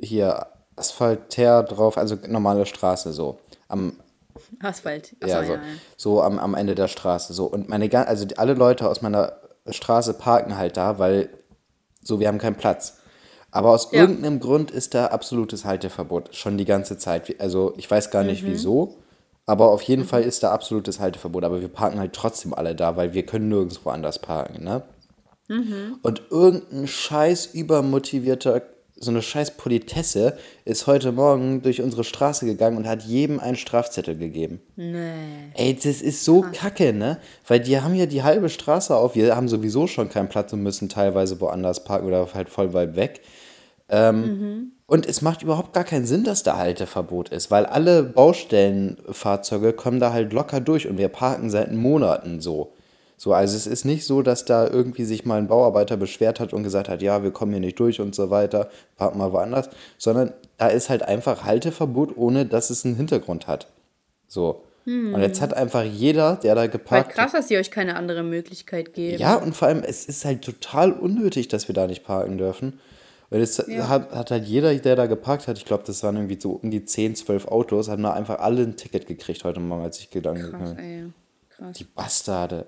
hier Asphaltär drauf, also normale Straße so. Am, Asphalt. Achso, ja, ja, so, ja. so am, am Ende der Straße. So. Und meine also alle Leute aus meiner Straße parken halt da, weil so, wir haben keinen Platz. Aber aus Ja. irgendeinem Grund ist da absolutes Halteverbot schon die ganze Zeit. Also ich weiß gar Mhm. nicht wieso, aber auf jeden Fall ist da absolutes Halteverbot. Aber wir parken halt trotzdem alle da, weil wir können nirgendwo anders parken, ne? Mhm. Und irgendein scheiß übermotivierter, so eine scheiß Politesse ist heute Morgen durch unsere Straße gegangen und hat jedem einen Strafzettel gegeben. Nee. Ey, das ist so kacke, ne? Weil die haben ja die halbe Straße auf. Wir haben sowieso schon keinen Platz und müssen teilweise woanders parken oder halt voll weit weg. Ähm, Und es macht überhaupt gar keinen Sinn, dass da Halteverbot ist, weil alle Baustellenfahrzeuge kommen da halt locker durch und wir parken seit Monaten so. So, also es ist nicht so, dass da irgendwie sich mal ein Bauarbeiter beschwert hat und gesagt hat, ja, wir kommen hier nicht durch und so weiter, parken mal woanders, sondern da ist halt einfach Halteverbot, ohne dass es einen Hintergrund hat. So. Und jetzt hat einfach jeder, der da geparkt krass, dass sie euch keine andere Möglichkeit geben. ja, und vor allem, es ist halt total unnötig, dass wir da nicht parken dürfen. Weil es hat, hat halt jeder, der da geparkt hat, ich glaube, das waren irgendwie so um die 10, 12 Autos, haben da einfach alle ein Ticket gekriegt heute Morgen, als ich gegangen Krass, ey. Krass. Die Bastarde.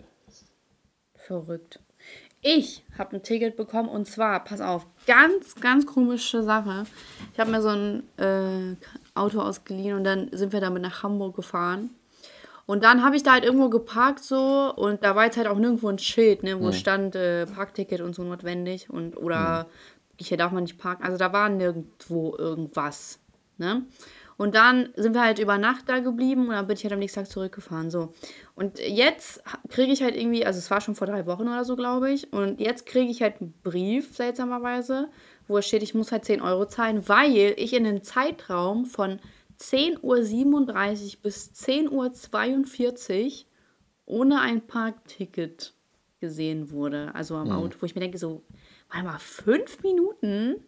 Verrückt. Ich habe ein Ticket bekommen und zwar, pass auf, ganz, ganz komische Sache. Ich habe mir so ein äh, Auto ausgeliehen und dann sind wir damit nach Hamburg gefahren. Und dann habe ich da halt irgendwo geparkt so und da war jetzt halt auch nirgendwo ein Schild, ne, wo stand äh, Parkticket und so notwendig und oder hier darf man nicht parken. Also da war nirgendwo irgendwas, ne? Und dann sind wir halt über Nacht da geblieben und dann bin ich halt am nächsten Tag zurückgefahren. So. Und jetzt kriege ich halt irgendwie, also es war schon vor drei Wochen oder so, glaube ich. Und jetzt kriege ich halt einen Brief, seltsamerweise, wo es steht, ich muss halt 10 Euro zahlen, weil ich in den Zeitraum von 10.37 Uhr bis 10.42 Uhr ohne ein Parkticket gesehen wurde. Also am Auto, wo ich mir denke, so, warte mal, fünf Minuten?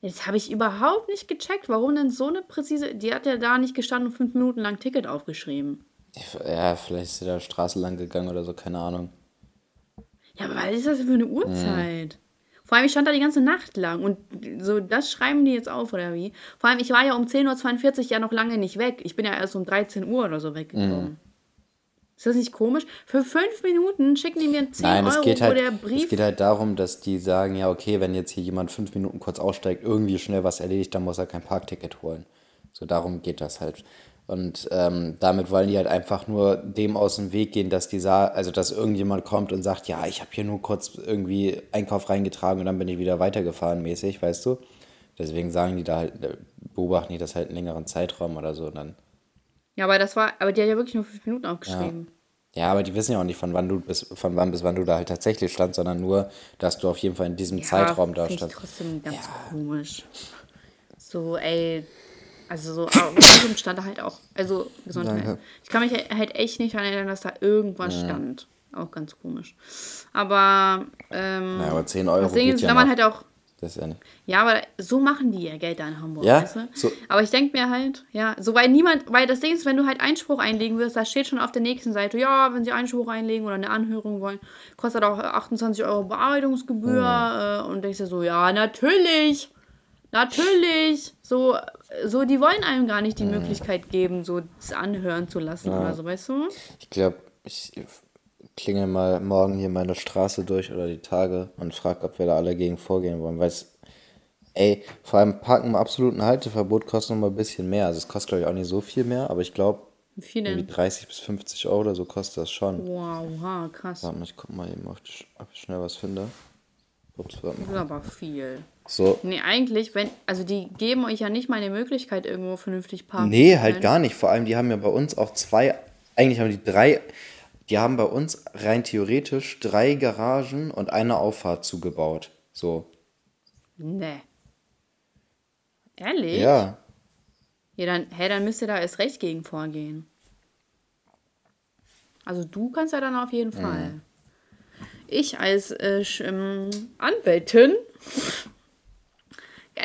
Jetzt habe ich überhaupt nicht gecheckt, warum denn so eine präzise. Die hat ja da nicht gestanden und fünf Minuten lang Ticket aufgeschrieben. Ja, vielleicht ist sie da Straße lang gegangen oder so, keine Ahnung. Ja, aber was ist das für eine Uhrzeit? Vor allem, ich stand da die ganze Nacht lang und so, das schreiben die jetzt auf, oder wie? Vor allem, ich war ja um 10.42 Uhr ja noch lange nicht weg. Ich bin ja erst um 13 Uhr oder so weggekommen. Ist das nicht komisch? Für fünf Minuten schicken die mir 10 Nein, Euro, es geht, wo halt, der es Brief. geht halt darum, dass die sagen, ja, okay, wenn jetzt hier jemand fünf Minuten kurz aussteigt, irgendwie schnell was erledigt, dann muss er kein Parkticket holen. So darum geht das halt. Und ähm, damit wollen die halt einfach nur dem aus dem Weg gehen, dass die sa also dass irgendjemand kommt und sagt, ja, ich habe hier nur kurz irgendwie Einkauf reingetragen und dann bin ich wieder weitergefahren, mäßig, weißt du? Deswegen sagen die da halt, äh, beobachten die das halt einen längeren Zeitraum oder so. Und dann, Ja, aber das war, aber die hat ja wirklich nur fünf Minuten aufgeschrieben. ja, aber die wissen ja auch nicht, von wann du bis, von wann bis wann du da halt tatsächlich standst, sondern nur, dass du auf jeden Fall in diesem Zeitraum da find ich standst. trotzdem ganz komisch. So, ey, also so, außerdem stand da halt auch, also Gesundheit. Danke. Ich kann mich halt echt nicht daran erinnern, dass da irgendwas stand. Auch ganz komisch. Aber, ähm, Ja, aber 10 Euro das Ding geht ist, ja man halt auch, Das ist ja nicht. ja, aber so machen die ja Geld da in Hamburg, Ja, weißt du? so- Aber ich denke mir halt, ja, so weil niemand, weil das Ding ist, wenn du halt Einspruch einlegen wirst, da steht schon auf der nächsten Seite, ja, wenn sie Einspruch einlegen oder eine Anhörung wollen, kostet auch 28 Euro Bearbeitungsgebühr äh, und denkst dir so, ja, natürlich, natürlich, so, so, die wollen einem gar nicht die Möglichkeit geben, so das anhören zu lassen oder so, weißt du? Ich glaube, ich klingel mal morgen hier meine Straße durch oder die Tage und frage, ob wir da alle gegen vorgehen wollen. Weil es, ey, vor allem Parken im absoluten Halteverbot kostet noch mal ein bisschen mehr. Also es kostet, glaube ich, auch nicht so viel mehr, aber ich glaube, irgendwie denn? 30 bis 50 Euro oder so kostet das schon. Wow, ha, krass. Warte mal, ich guck mal eben, ob ich, schnell was finde. Ups, warte Das mal. ist aber viel. So. Nee, eigentlich, wenn, also die geben euch ja nicht mal eine Möglichkeit, irgendwo vernünftig parken Nee, halt gar nicht. Vor allem, die haben ja bei uns auch zwei, eigentlich haben die drei, die haben bei uns rein theoretisch drei Garagen und eine Auffahrt zugebaut. So. Nee. Ehrlich? Ja. Ja, dann, hä, dann müsst ihr da erst recht gegen vorgehen. Also du kannst ja dann auf jeden Mhm. Fall. Ich als äh, ähm, Anwältin.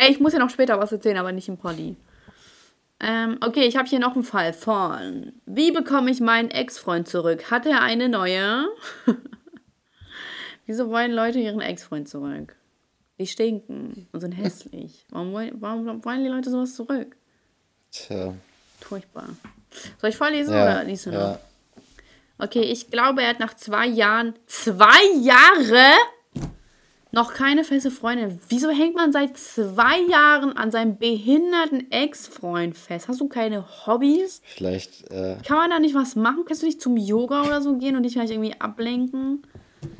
Ich muss ja noch später was erzählen, aber nicht im Poddy. Ähm, okay, ich habe hier noch einen Fall von. Wie bekomme ich meinen Ex-Freund zurück? Hat er eine neue? *laughs* Wieso wollen Leute ihren Ex-Freund zurück? Die stinken und sind hässlich. Warum wollen, warum wollen die Leute sowas zurück? Tja. Furchtbar. Soll ich vorlesen Ja, oder liest du noch? ja. Okay, ich glaube, er hat nach zwei Jahren. Zwei Jahre? Noch keine feste Freundin. Wieso hängt man seit zwei Jahren an seinem behinderten Ex-Freund fest? Hast du keine Hobbys? Vielleicht, äh, Kann man da nicht was machen? Kannst du nicht zum Yoga oder so gehen und dich vielleicht irgendwie ablenken?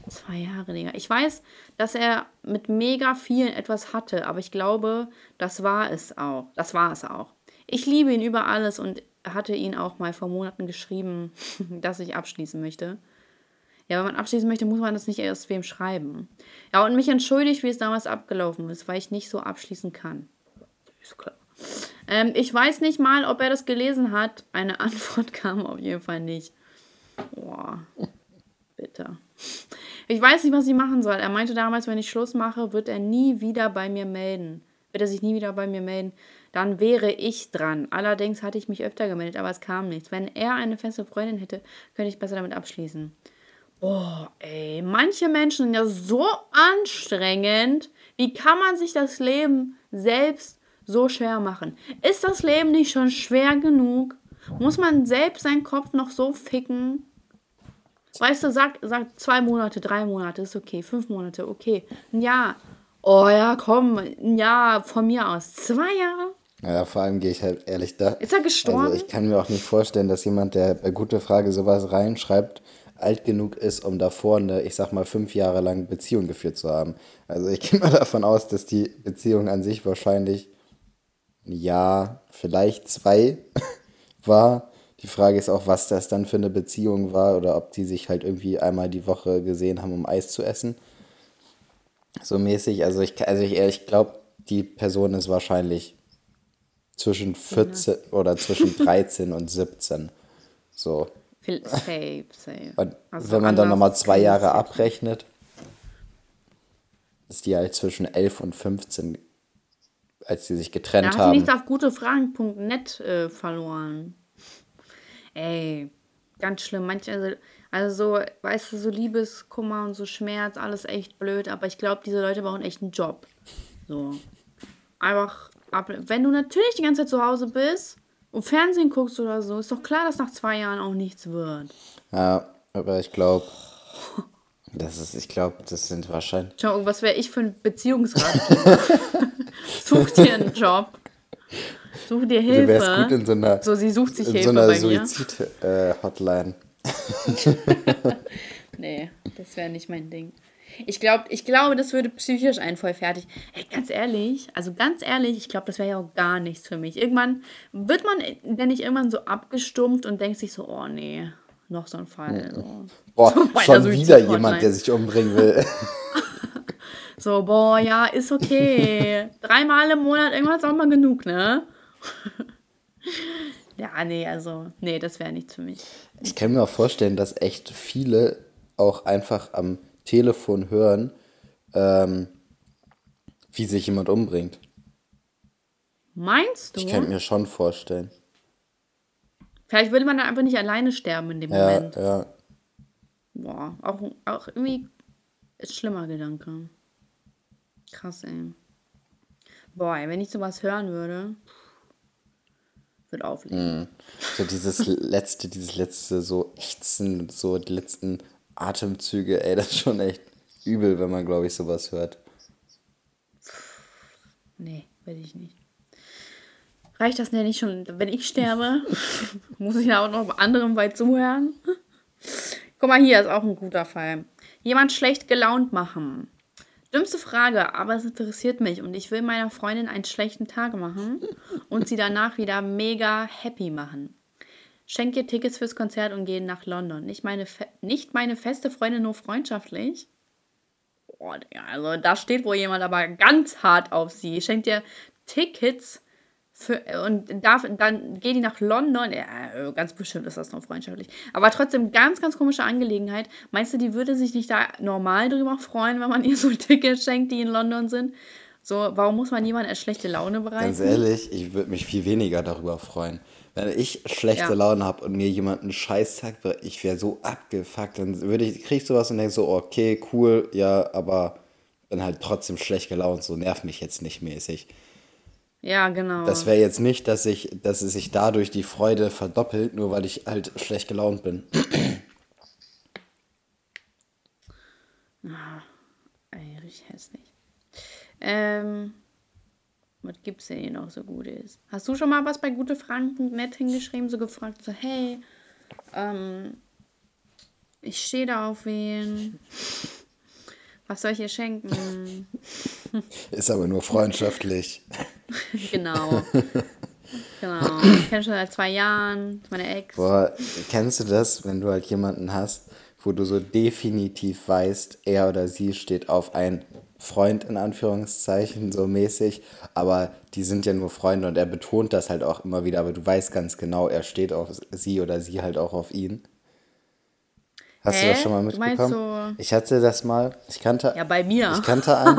Zwei Jahre, Digga. Ich weiß, dass er mit mega vielen etwas hatte, aber ich glaube, das war es auch. Das war es auch. Ich liebe ihn über alles und hatte ihn auch mal vor Monaten geschrieben, *laughs* dass ich abschließen möchte. Ja, wenn man abschließen möchte, muss man das nicht erst wem schreiben. Ja, und mich entschuldigt, wie es damals abgelaufen ist, weil ich nicht so abschließen kann. Ist klar. Ähm, ich weiß nicht mal, ob er das gelesen hat. Eine *laughs* Antwort kam auf jeden Fall nicht. Boah, *laughs* bitte. Ich weiß nicht, was ich machen soll. Er meinte damals, wenn ich Schluss mache, wird er nie wieder bei mir melden. Wird er sich nie wieder bei mir melden. Dann wäre ich dran. Allerdings hatte ich mich öfter gemeldet, aber es kam nichts. Wenn er eine feste Freundin hätte, könnte ich besser damit abschließen. Boah, ey, manche Menschen sind ja so anstrengend. Wie kann man sich das Leben selbst so schwer machen? Ist das Leben nicht schon schwer genug? Muss man selbst seinen Kopf noch so ficken? Weißt du, sag, sag zwei Monate, drei Monate ist okay, fünf Monate, okay. Ein Jahr. Oh ja, komm, ein Jahr von mir aus. Zwei Jahre? ja, vor allem gehe ich halt ehrlich da. Ist er gestorben? Also ich kann mir auch nicht vorstellen, dass jemand, der bei Gute Frage sowas reinschreibt, alt genug ist, um davor eine, ich sag mal, fünf Jahre lang Beziehung geführt zu haben. Also ich *laughs* gehe mal davon aus, dass die Beziehung an sich wahrscheinlich ein Jahr, vielleicht zwei *laughs* war. Die Frage ist auch, was das dann für eine Beziehung war oder ob die sich halt irgendwie einmal die Woche gesehen haben, um Eis zu essen. So mäßig. Also ich, also ich, ich glaube, die Person ist wahrscheinlich zwischen 14 oder zwischen *laughs* 13 und 17. So. Safe, safe. Und Also wenn man dann nochmal zwei Jahre abrechnet, ist die halt zwischen 11 und 15, als die sich Da getrennt hast du haben. nicht auf gutefragen.net äh, verloren. Ey, ganz schlimm. Manche, also, also so, weißt du, so Liebeskummer und so Schmerz, alles echt blöd, aber ich glaube, diese Leute brauchen echt einen Job. So. Einfach, ab, wenn du natürlich die ganze Zeit zu Hause bist und Fernsehen guckst oder so, ist doch klar, dass nach zwei Jahren auch nichts wird. Ja, aber ich glaube, das ist, ich glaube, das sind wahrscheinlich. Schau, was wäre ich für ein Beziehungsratgeber? *laughs* Such dir einen Job. Such dir Du wärst gut Hilfe. in so einer, So, sie sucht sich in Hilfe so einer. Suizid-Hotline. *laughs* Nee, das wäre nicht mein Ding. Ich, glaub, ich glaube, das würde psychisch einen voll fertig. Ey, ganz ehrlich, also ganz ehrlich, ich glaube, das wäre ja auch gar nichts für mich. Irgendwann wird man denn nicht irgendwann so abgestumpft und denkt sich so, oh nee, noch so ein Fall. So, Boah, So schon der wieder jemand, der sich umbringen will. *laughs* *laughs* so boah, ja, ist okay. Dreimal im Monat, irgendwann ist auch mal genug, ne? *laughs* ja, nee, also, nee, das wäre nichts für mich. Ich kann mir auch vorstellen, dass echt viele auch einfach am Telefon hören, ähm, wie sich jemand umbringt. Meinst du? Ich kann mir schon vorstellen. Vielleicht würde man dann einfach nicht alleine sterben in dem Ja, Moment. ja. Boah, auch, auch irgendwie ist schlimmer Gedanke. Krass, ey. Boah, ey, wenn ich sowas hören würde, würde auflegen. So dieses *laughs* letzte, dieses letzte so ächzen, so die letzten Atemzüge, ey, das ist schon echt übel, wenn man, glaube ich, sowas hört. Nee, will ich nicht. Reicht das denn nicht schon, wenn ich sterbe? *laughs* Muss ich da auch noch anderen bei zuhören? Guck mal, hier ist auch ein guter Fall. Jemand schlecht gelaunt machen. Dümmste Frage, aber es interessiert mich und ich will meiner Freundin einen schlechten Tag machen und sie danach wieder mega happy machen. Schenk ihr Tickets fürs Konzert und gehen nach London. Nicht meine, fe nicht meine feste Freundin, nur freundschaftlich. Boah, also da steht wohl jemand aber ganz hart auf sie. Schenkt ihr Tickets für, und darf, dann geht die nach London. Ja, ganz bestimmt ist das noch freundschaftlich. Aber trotzdem ganz, ganz komische Angelegenheit. Meinst du, die würde sich nicht da normal drüber freuen, wenn man ihr so Tickets schenkt, die in London sind? So, warum muss man jemandem erst schlechte Laune bereiten? Ganz ehrlich, ich würde mich viel weniger darüber freuen. Wenn ich schlechte Ja. Laune habe und mir jemand einen Scheißtag, be- ich wäre so abgefuckt, dann würde ich, krieg ich sowas und denke so, okay, cool, ja, aber bin halt trotzdem schlecht gelaunt, so nerv mich jetzt nicht mäßig. Ja, genau. Das wäre jetzt nicht, dass ich, dass es sich dadurch die Freude verdoppelt, nur weil ich halt schlecht gelaunt bin. Ey, richtig hässlich. Ähm, was gibt's denn hier noch so Gutes? Hast du schon mal was bei Gute Franken nett hingeschrieben, so gefragt, so, hey, ähm, ich stehe da auf wen? Was soll ich ihr schenken? *laughs* Ist aber nur freundschaftlich. *laughs* genau. Genau. Ich kenne schon seit zwei Jahren, meine Ex. Boah, kennst du das, wenn du halt jemanden hast, wo du so definitiv weißt, er oder sie steht auf einen Freund in Anführungszeichen so mäßig, aber die sind ja nur Freunde und er betont das halt auch immer wieder, aber du weißt ganz genau, er steht auf sie oder sie halt auch auf ihn. Hast Hä? du das schon mal mitbekommen? So ich hatte das mal, ich kannte. Ja, bei mir. Ich kannte einen,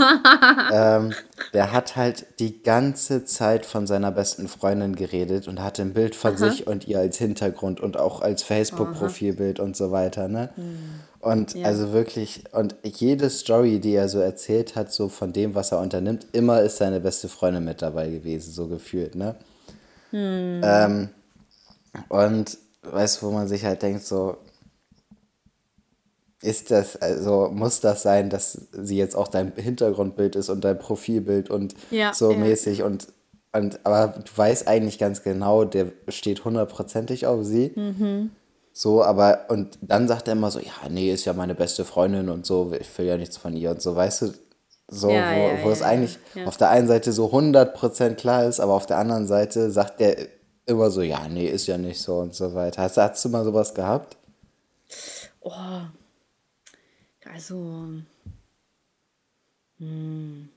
*laughs* ähm, der hat halt die ganze Zeit von seiner besten Freundin geredet und hatte ein Bild von Aha. sich und ihr als Hintergrund und auch als Facebook-Profilbild und so weiter, ne? Hm. Und ja. also wirklich, und jede Story, die er so erzählt hat, so von dem, was er unternimmt, immer ist seine beste Freundin mit dabei gewesen, so gefühlt, ne? Hm. Ähm, und weißt du, wo man sich halt denkt, so, ist das, also muss das sein, dass sie jetzt auch dein Hintergrundbild ist und dein Profilbild und ja, so ja. mäßig und, und aber du weißt eigentlich ganz genau, der steht hundertprozentig auf sie. Mhm. So, aber und dann sagt er immer so, ja, nee, ist ja meine beste Freundin und so, ich will ja nichts von ihr und so, weißt du, so, ja, wo, wo es eigentlich auf der einen Seite so 100% klar ist, aber auf der anderen Seite sagt der immer so, ja, nee, ist ja nicht so und so weiter. Hast, hast du mal sowas gehabt? Oh, also, hm,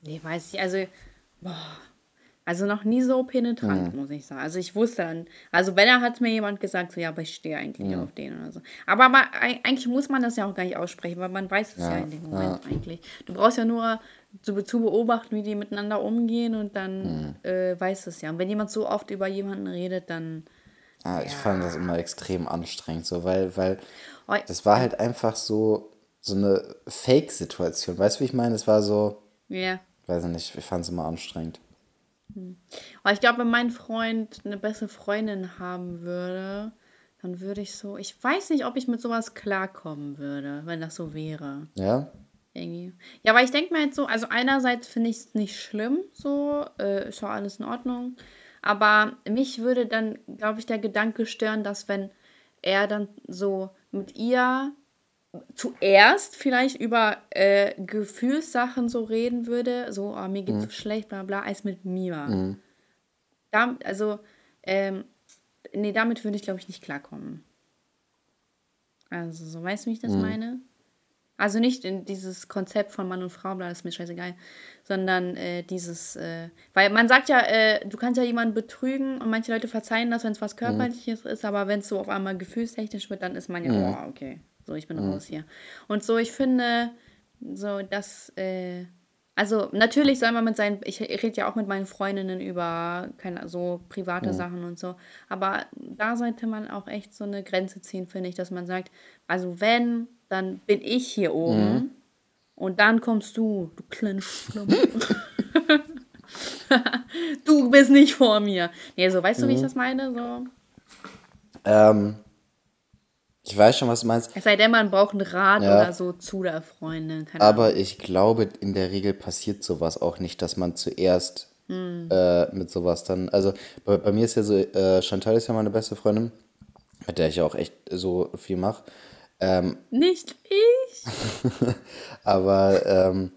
nee, weiß ich, also, boah, also noch nie so penetrant, mhm. muss ich sagen. Also ich wusste dann, also wenn er hat mir jemand gesagt, so ja, aber ich stehe eigentlich mhm. auf den oder so. Aber, aber eigentlich muss man das ja auch gar nicht aussprechen, weil man weiß es ja, ja in dem Moment ja. eigentlich. Du brauchst ja nur zu, zu, beobachten, wie die miteinander umgehen und dann mhm. äh, weißt du es ja. Und wenn jemand so oft über jemanden redet, dann. Ja, ich fand das immer extrem anstrengend, so, weil, weil oh, das war halt einfach so, so eine Fake-Situation. Weißt du, wie ich meine? Es war so. Ja. Yeah. Weiß ich nicht, ich fand es immer anstrengend. Hm. Aber ich glaube, wenn mein Freund eine bessere Freundin haben würde, dann würde ich so. Ich weiß nicht, ob ich mit sowas klarkommen würde, wenn das so wäre. Ja? Irgendwie. Ja, weil ich denke mir halt so, also einerseits finde ich es nicht schlimm, so, äh, ist doch alles in Ordnung. Aber mich würde dann, glaube ich, der Gedanke stören, dass wenn er dann so mit ihr zuerst vielleicht über äh, Gefühlssachen so reden würde, so, oh, mir geht's mhm. so schlecht, bla bla, als mit mir. Mhm. Da, also, ähm, nee, damit würde ich, glaube ich, nicht klarkommen. Also, so, weißt du, wie ich das mhm. meine? Also nicht in dieses Konzept von Mann und Frau, bla, das ist mir scheißegal, sondern äh, dieses, äh, weil man sagt ja, äh, du kannst ja jemanden betrügen und manche Leute verzeihen das, wenn es was mhm. Körperliches ist, aber wenn es so auf einmal gefühlstechnisch wird, dann ist man ja, mhm. oh, okay. So, ich bin mhm. raus hier. Und so, ich finde, so, dass, äh, also natürlich soll man mit seinen, ich rede ja auch mit meinen Freundinnen über keine, so private mhm. Sachen und so, aber da sollte man auch echt so eine Grenze ziehen, finde ich, dass man sagt, also wenn, dann bin ich hier oben mhm. und dann kommst du, du kleine Schlumpf. *laughs* du bist nicht vor mir. Nee, so, weißt du, wie ich mhm. das meine? So. Ähm, ich weiß schon, was du meinst. Es sei denn, man braucht einen Rat ja. oder so zu der Freundin. Keine Aber Ahnung. ich glaube, in der Regel passiert sowas auch nicht, dass man zuerst hm. äh, mit sowas dann. Also bei, bei, mir ist ja so, äh, Chantal ist ja meine beste Freundin, mit der ich ja auch echt so viel mache. Ähm, nicht ich. *laughs* aber ähm,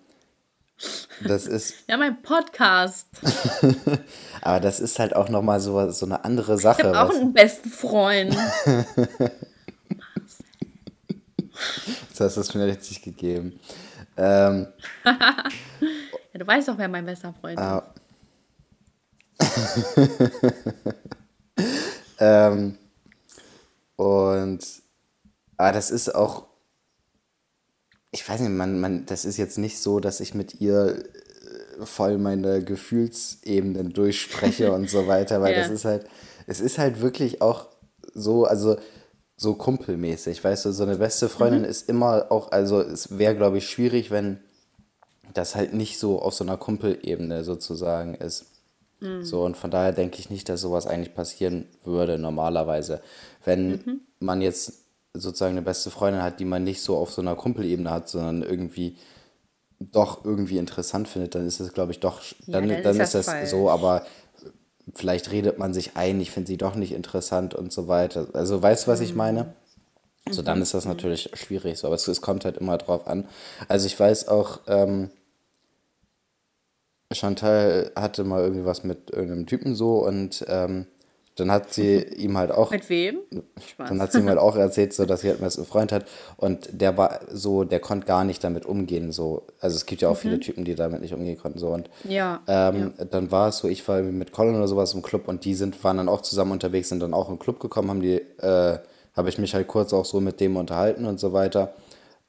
das ist. Ja, mein Podcast. *laughs* aber das ist halt auch nochmal so, so eine andere Sache. Ich habe auch einen besten Freund. *laughs* Jetzt hast du es mir richtig gegeben. Ähm, *laughs* ja, du weißt doch, wer mein bester Freund ah. ist. *laughs* ähm, und aber das ist auch, ich weiß nicht, man, man, das ist jetzt nicht so, dass ich mit ihr äh, voll meine Gefühlsebenen durchspreche *laughs* und so weiter, weil ja. das ist halt, es ist halt wirklich auch so, also so kumpelmäßig, weißt du, so eine beste Freundin mhm. ist immer auch, also es wäre, glaube ich, schwierig, wenn das halt nicht so auf so einer Kumpelebene sozusagen ist. Mhm. So, und von daher denke ich nicht, dass sowas eigentlich passieren würde normalerweise. Wenn mhm. man jetzt sozusagen eine beste Freundin hat, die man nicht so auf so einer Kumpelebene hat, sondern irgendwie doch irgendwie interessant findet, dann ist es, glaube ich, doch, dann, dann dann ist ist das das falsch. so, aber vielleicht redet man sich ein, ich finde sie doch nicht interessant und so weiter. Also weißt du, was ich Mhm. meine? So, dann ist das natürlich schwierig, so, aber es, es kommt halt immer drauf an. Also ich weiß auch, ähm, Chantal hatte mal irgendwie was mit irgendeinem Typen so und ähm, dann hat sie ihm halt auch Mit wem? Spaß. dann hat sie ihm halt auch erzählt, so, dass sie halt einen Freund hat. Und der war so, der konnte gar nicht damit umgehen. So. Also es gibt ja auch viele Typen, die damit nicht umgehen konnten. So. Und Ja, ähm, dann war es so, ich war mit Colin oder sowas im Club und die sind, waren dann auch zusammen unterwegs, sind dann auch im Club gekommen, haben die, äh, habe ich mich halt kurz auch so mit dem unterhalten und so weiter.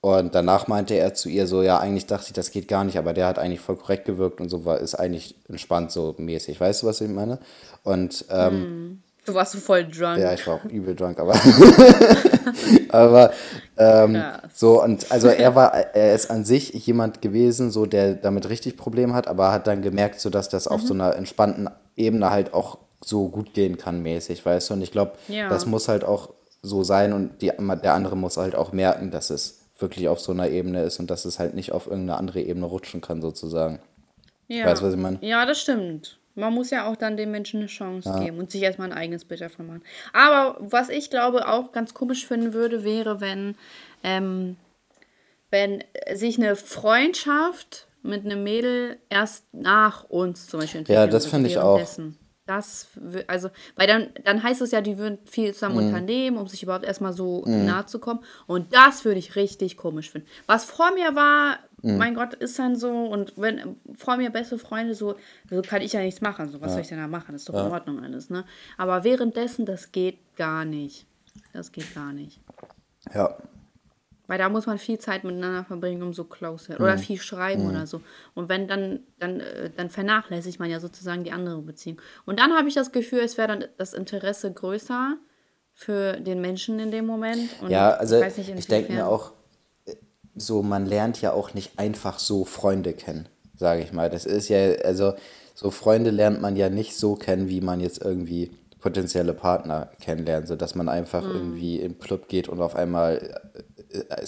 Und danach meinte er zu ihr so, ja, eigentlich dachte ich, das geht gar nicht, aber der hat eigentlich voll korrekt gewirkt und so war, ist eigentlich entspannt so mäßig. Weißt du, was ich meine? Und ähm, Du warst so voll drunk. ja, ich war auch *laughs* übel drunk, aber. *laughs* aber ähm, so, und also er war, er ist an sich jemand gewesen, so der damit richtig Probleme hat, aber hat dann gemerkt, so dass das auf so einer entspannten Ebene halt auch so gut gehen kann, mäßig, weißt du? Und ich glaube, Ja. das muss halt auch so sein und die, der andere muss halt auch merken, dass es wirklich auf so einer Ebene ist und dass es halt nicht auf irgendeine andere Ebene rutschen kann, sozusagen. Ja. Weißt du, was ich meine? Ja, das stimmt. Man muss ja auch dann den Menschen eine Chance geben und sich erstmal ein eigenes Bild davon machen. Aber was ich glaube auch ganz komisch finden würde, wäre, wenn, ähm, wenn sich eine Freundschaft mit einem Mädel erst nach uns zum Beispiel entwickelt. Ja, das finde ich auch. währenddessen. Das, also, weil dann, dann heißt es ja, die würden viel zusammen Mhm. unternehmen, um sich überhaupt erstmal so nahe zu kommen. Und das würde ich richtig komisch finden. Was vor mir war, Mhm. mein Gott, ist dann so. Und wenn vor mir beste Freunde so, so kann ich ja nichts machen. So, was soll ich denn da machen? Das ist doch in Ordnung alles, ne? Aber währenddessen, das geht gar nicht. Das geht gar nicht. Ja. Weil da muss man viel Zeit miteinander verbringen, um so close zu werden. Oder viel schreiben oder so. Und wenn dann, dann, äh, dann vernachlässigt man ja sozusagen die andere Beziehung. Und dann habe ich das Gefühl, es wäre dann das Interesse größer für den Menschen in dem Moment. Und Ja, also nicht, ich denke mir auch, äh, so man lernt ja auch nicht einfach so Freunde kennen, sage ich mal. Das ist ja, also so Freunde lernt man ja nicht so kennen, wie man jetzt irgendwie potenzielle Partner kennenlernt, so dass man einfach Mhm. irgendwie im Club geht und auf einmal äh,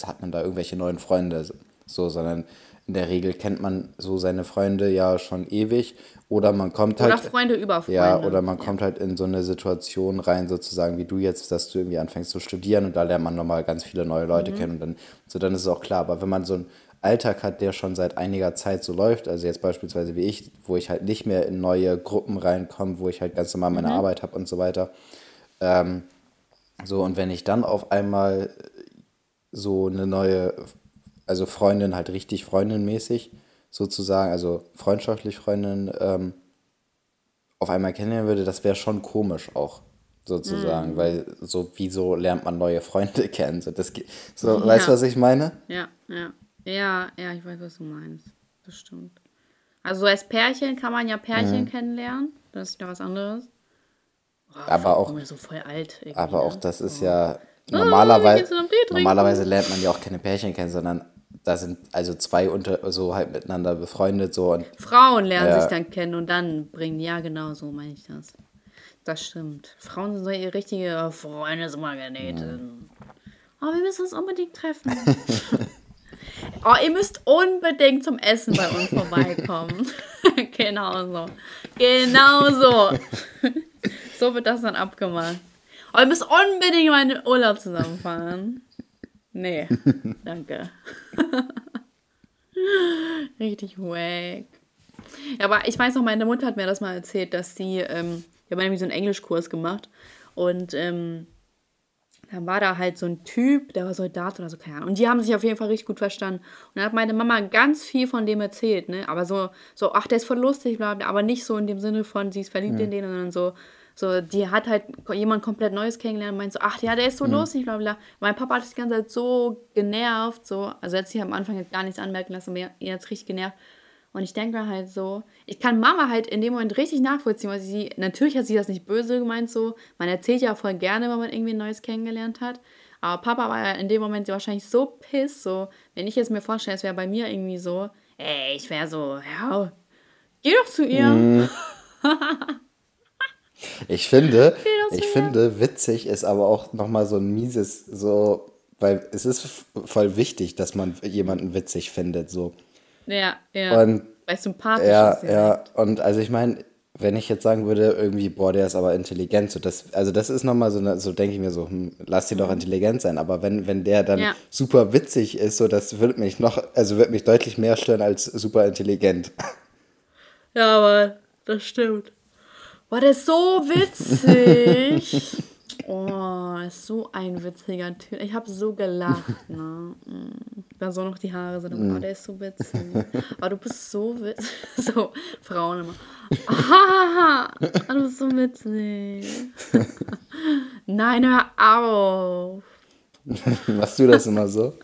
hat man da irgendwelche neuen Freunde, so, sondern in der Regel kennt man so seine Freunde ja schon ewig oder man kommt Oder halt Freunde über Freunde. ja, oder man kommt halt in so eine Situation rein, sozusagen wie du jetzt, dass du irgendwie anfängst zu studieren und da lernt man nochmal ganz viele neue Leute kennen und dann, so dann ist es auch klar. Aber wenn man so einen Alltag hat, der schon seit einiger Zeit so läuft, also jetzt beispielsweise wie ich, wo ich halt nicht mehr in neue Gruppen reinkomme, wo ich halt ganz normal meine Arbeit habe und so weiter. Ähm, so, und wenn ich dann auf einmal so eine neue, also Freundin, halt richtig Freundin-mäßig sozusagen, also freundschaftlich Freundin, ähm, auf einmal kennenlernen würde, das wäre schon komisch auch sozusagen, weil so wieso lernt man neue Freunde *laughs* kennen? So, das, so weißt du, Ja. was ich meine? Ja, ja. Ja, ja, ich weiß, was du meinst. Das stimmt. Also als Pärchen kann man ja Pärchen kennenlernen. Das ist ja was anderes. Oh, Aber auch- so voll alt. Aber auch ne? das ist Oh. ja normalerweise, einem Bier trinken. normalerweise lernt man ja auch keine Pärchen kennen, sondern da sind also zwei unter so halt miteinander befreundet so und Frauen lernen Ja. sich dann kennen und dann bringen, ja genau, so meine ich das. Das stimmt. Frauen sind so ihre richtige Freundesmagnetin. Oh, wir müssen uns unbedingt treffen. *laughs* oh, ihr müsst unbedingt zum Essen bei uns vorbeikommen. *laughs* genau so. Genau so. *laughs* so wird das dann abgemacht. Oh, ihr müsst unbedingt mal in den Urlaub zusammenfahren. Nee, *laughs* danke. *laughs* Richtig wack. Ja, aber ich weiß noch, meine Mutter hat mir das mal erzählt, dass sie, ähm, wir haben irgendwie so einen Englischkurs gemacht und ähm, dann war da halt so ein Typ, der war Soldat oder so, keine Ahnung. Und die haben sich auf jeden Fall richtig gut verstanden. Und dann hat meine Mama ganz viel von dem erzählt, ne? Aber so, so ach, der ist voll lustig, bla, bla, aber nicht so in dem Sinne von, sie ist verliebt in den, sondern so, so, die hat halt jemand komplett Neues kennengelernt und meint so, ach ja, der ist so lustig, bla bla. Mein Papa hat sich die ganze Zeit so genervt, so, also er hat sich am Anfang jetzt gar nichts anmerken lassen, er hat richtig genervt. Und ich denke mir halt so, ich kann Mama halt in dem Moment richtig nachvollziehen, weil sie, natürlich hat sie das nicht böse gemeint, so, man erzählt ja voll gerne, wenn man irgendwie ein Neues kennengelernt hat. Aber Papa war ja in dem Moment wahrscheinlich so piss, so, wenn ich jetzt mir vorstelle, es wäre bei mir irgendwie so, ey, ich wäre so, ja, geh doch zu ihr. Mhm. *laughs* ich finde, *laughs* ich finde, witzig ist aber auch nochmal so ein mieses, so, weil es ist voll wichtig, dass man jemanden witzig findet, so. Ja, ja. Und Weil es sympathisch ja, ist. ja, und also ich meine, wenn ich jetzt sagen würde, irgendwie, boah, der ist aber intelligent, so das, also das ist nochmal so, eine, so denke ich mir so, hm, lass ihn doch intelligent sein, aber wenn, wenn der dann Mhm. Ja. super witzig ist, so das würde mich noch, also würde mich deutlich mehr stören als super intelligent. Ja, aber das stimmt. Boah, der ist so witzig. Oh, ist so ein witziger Typ. Ich habe so gelacht, ne? Mm. Da so noch die Haare sind. Oh, der ist so witzig. Aber du bist so witzig. *laughs* So, Frauen immer. Ah, du bist so witzig. *laughs* Nein, hör auf. *laughs* Machst du das immer so?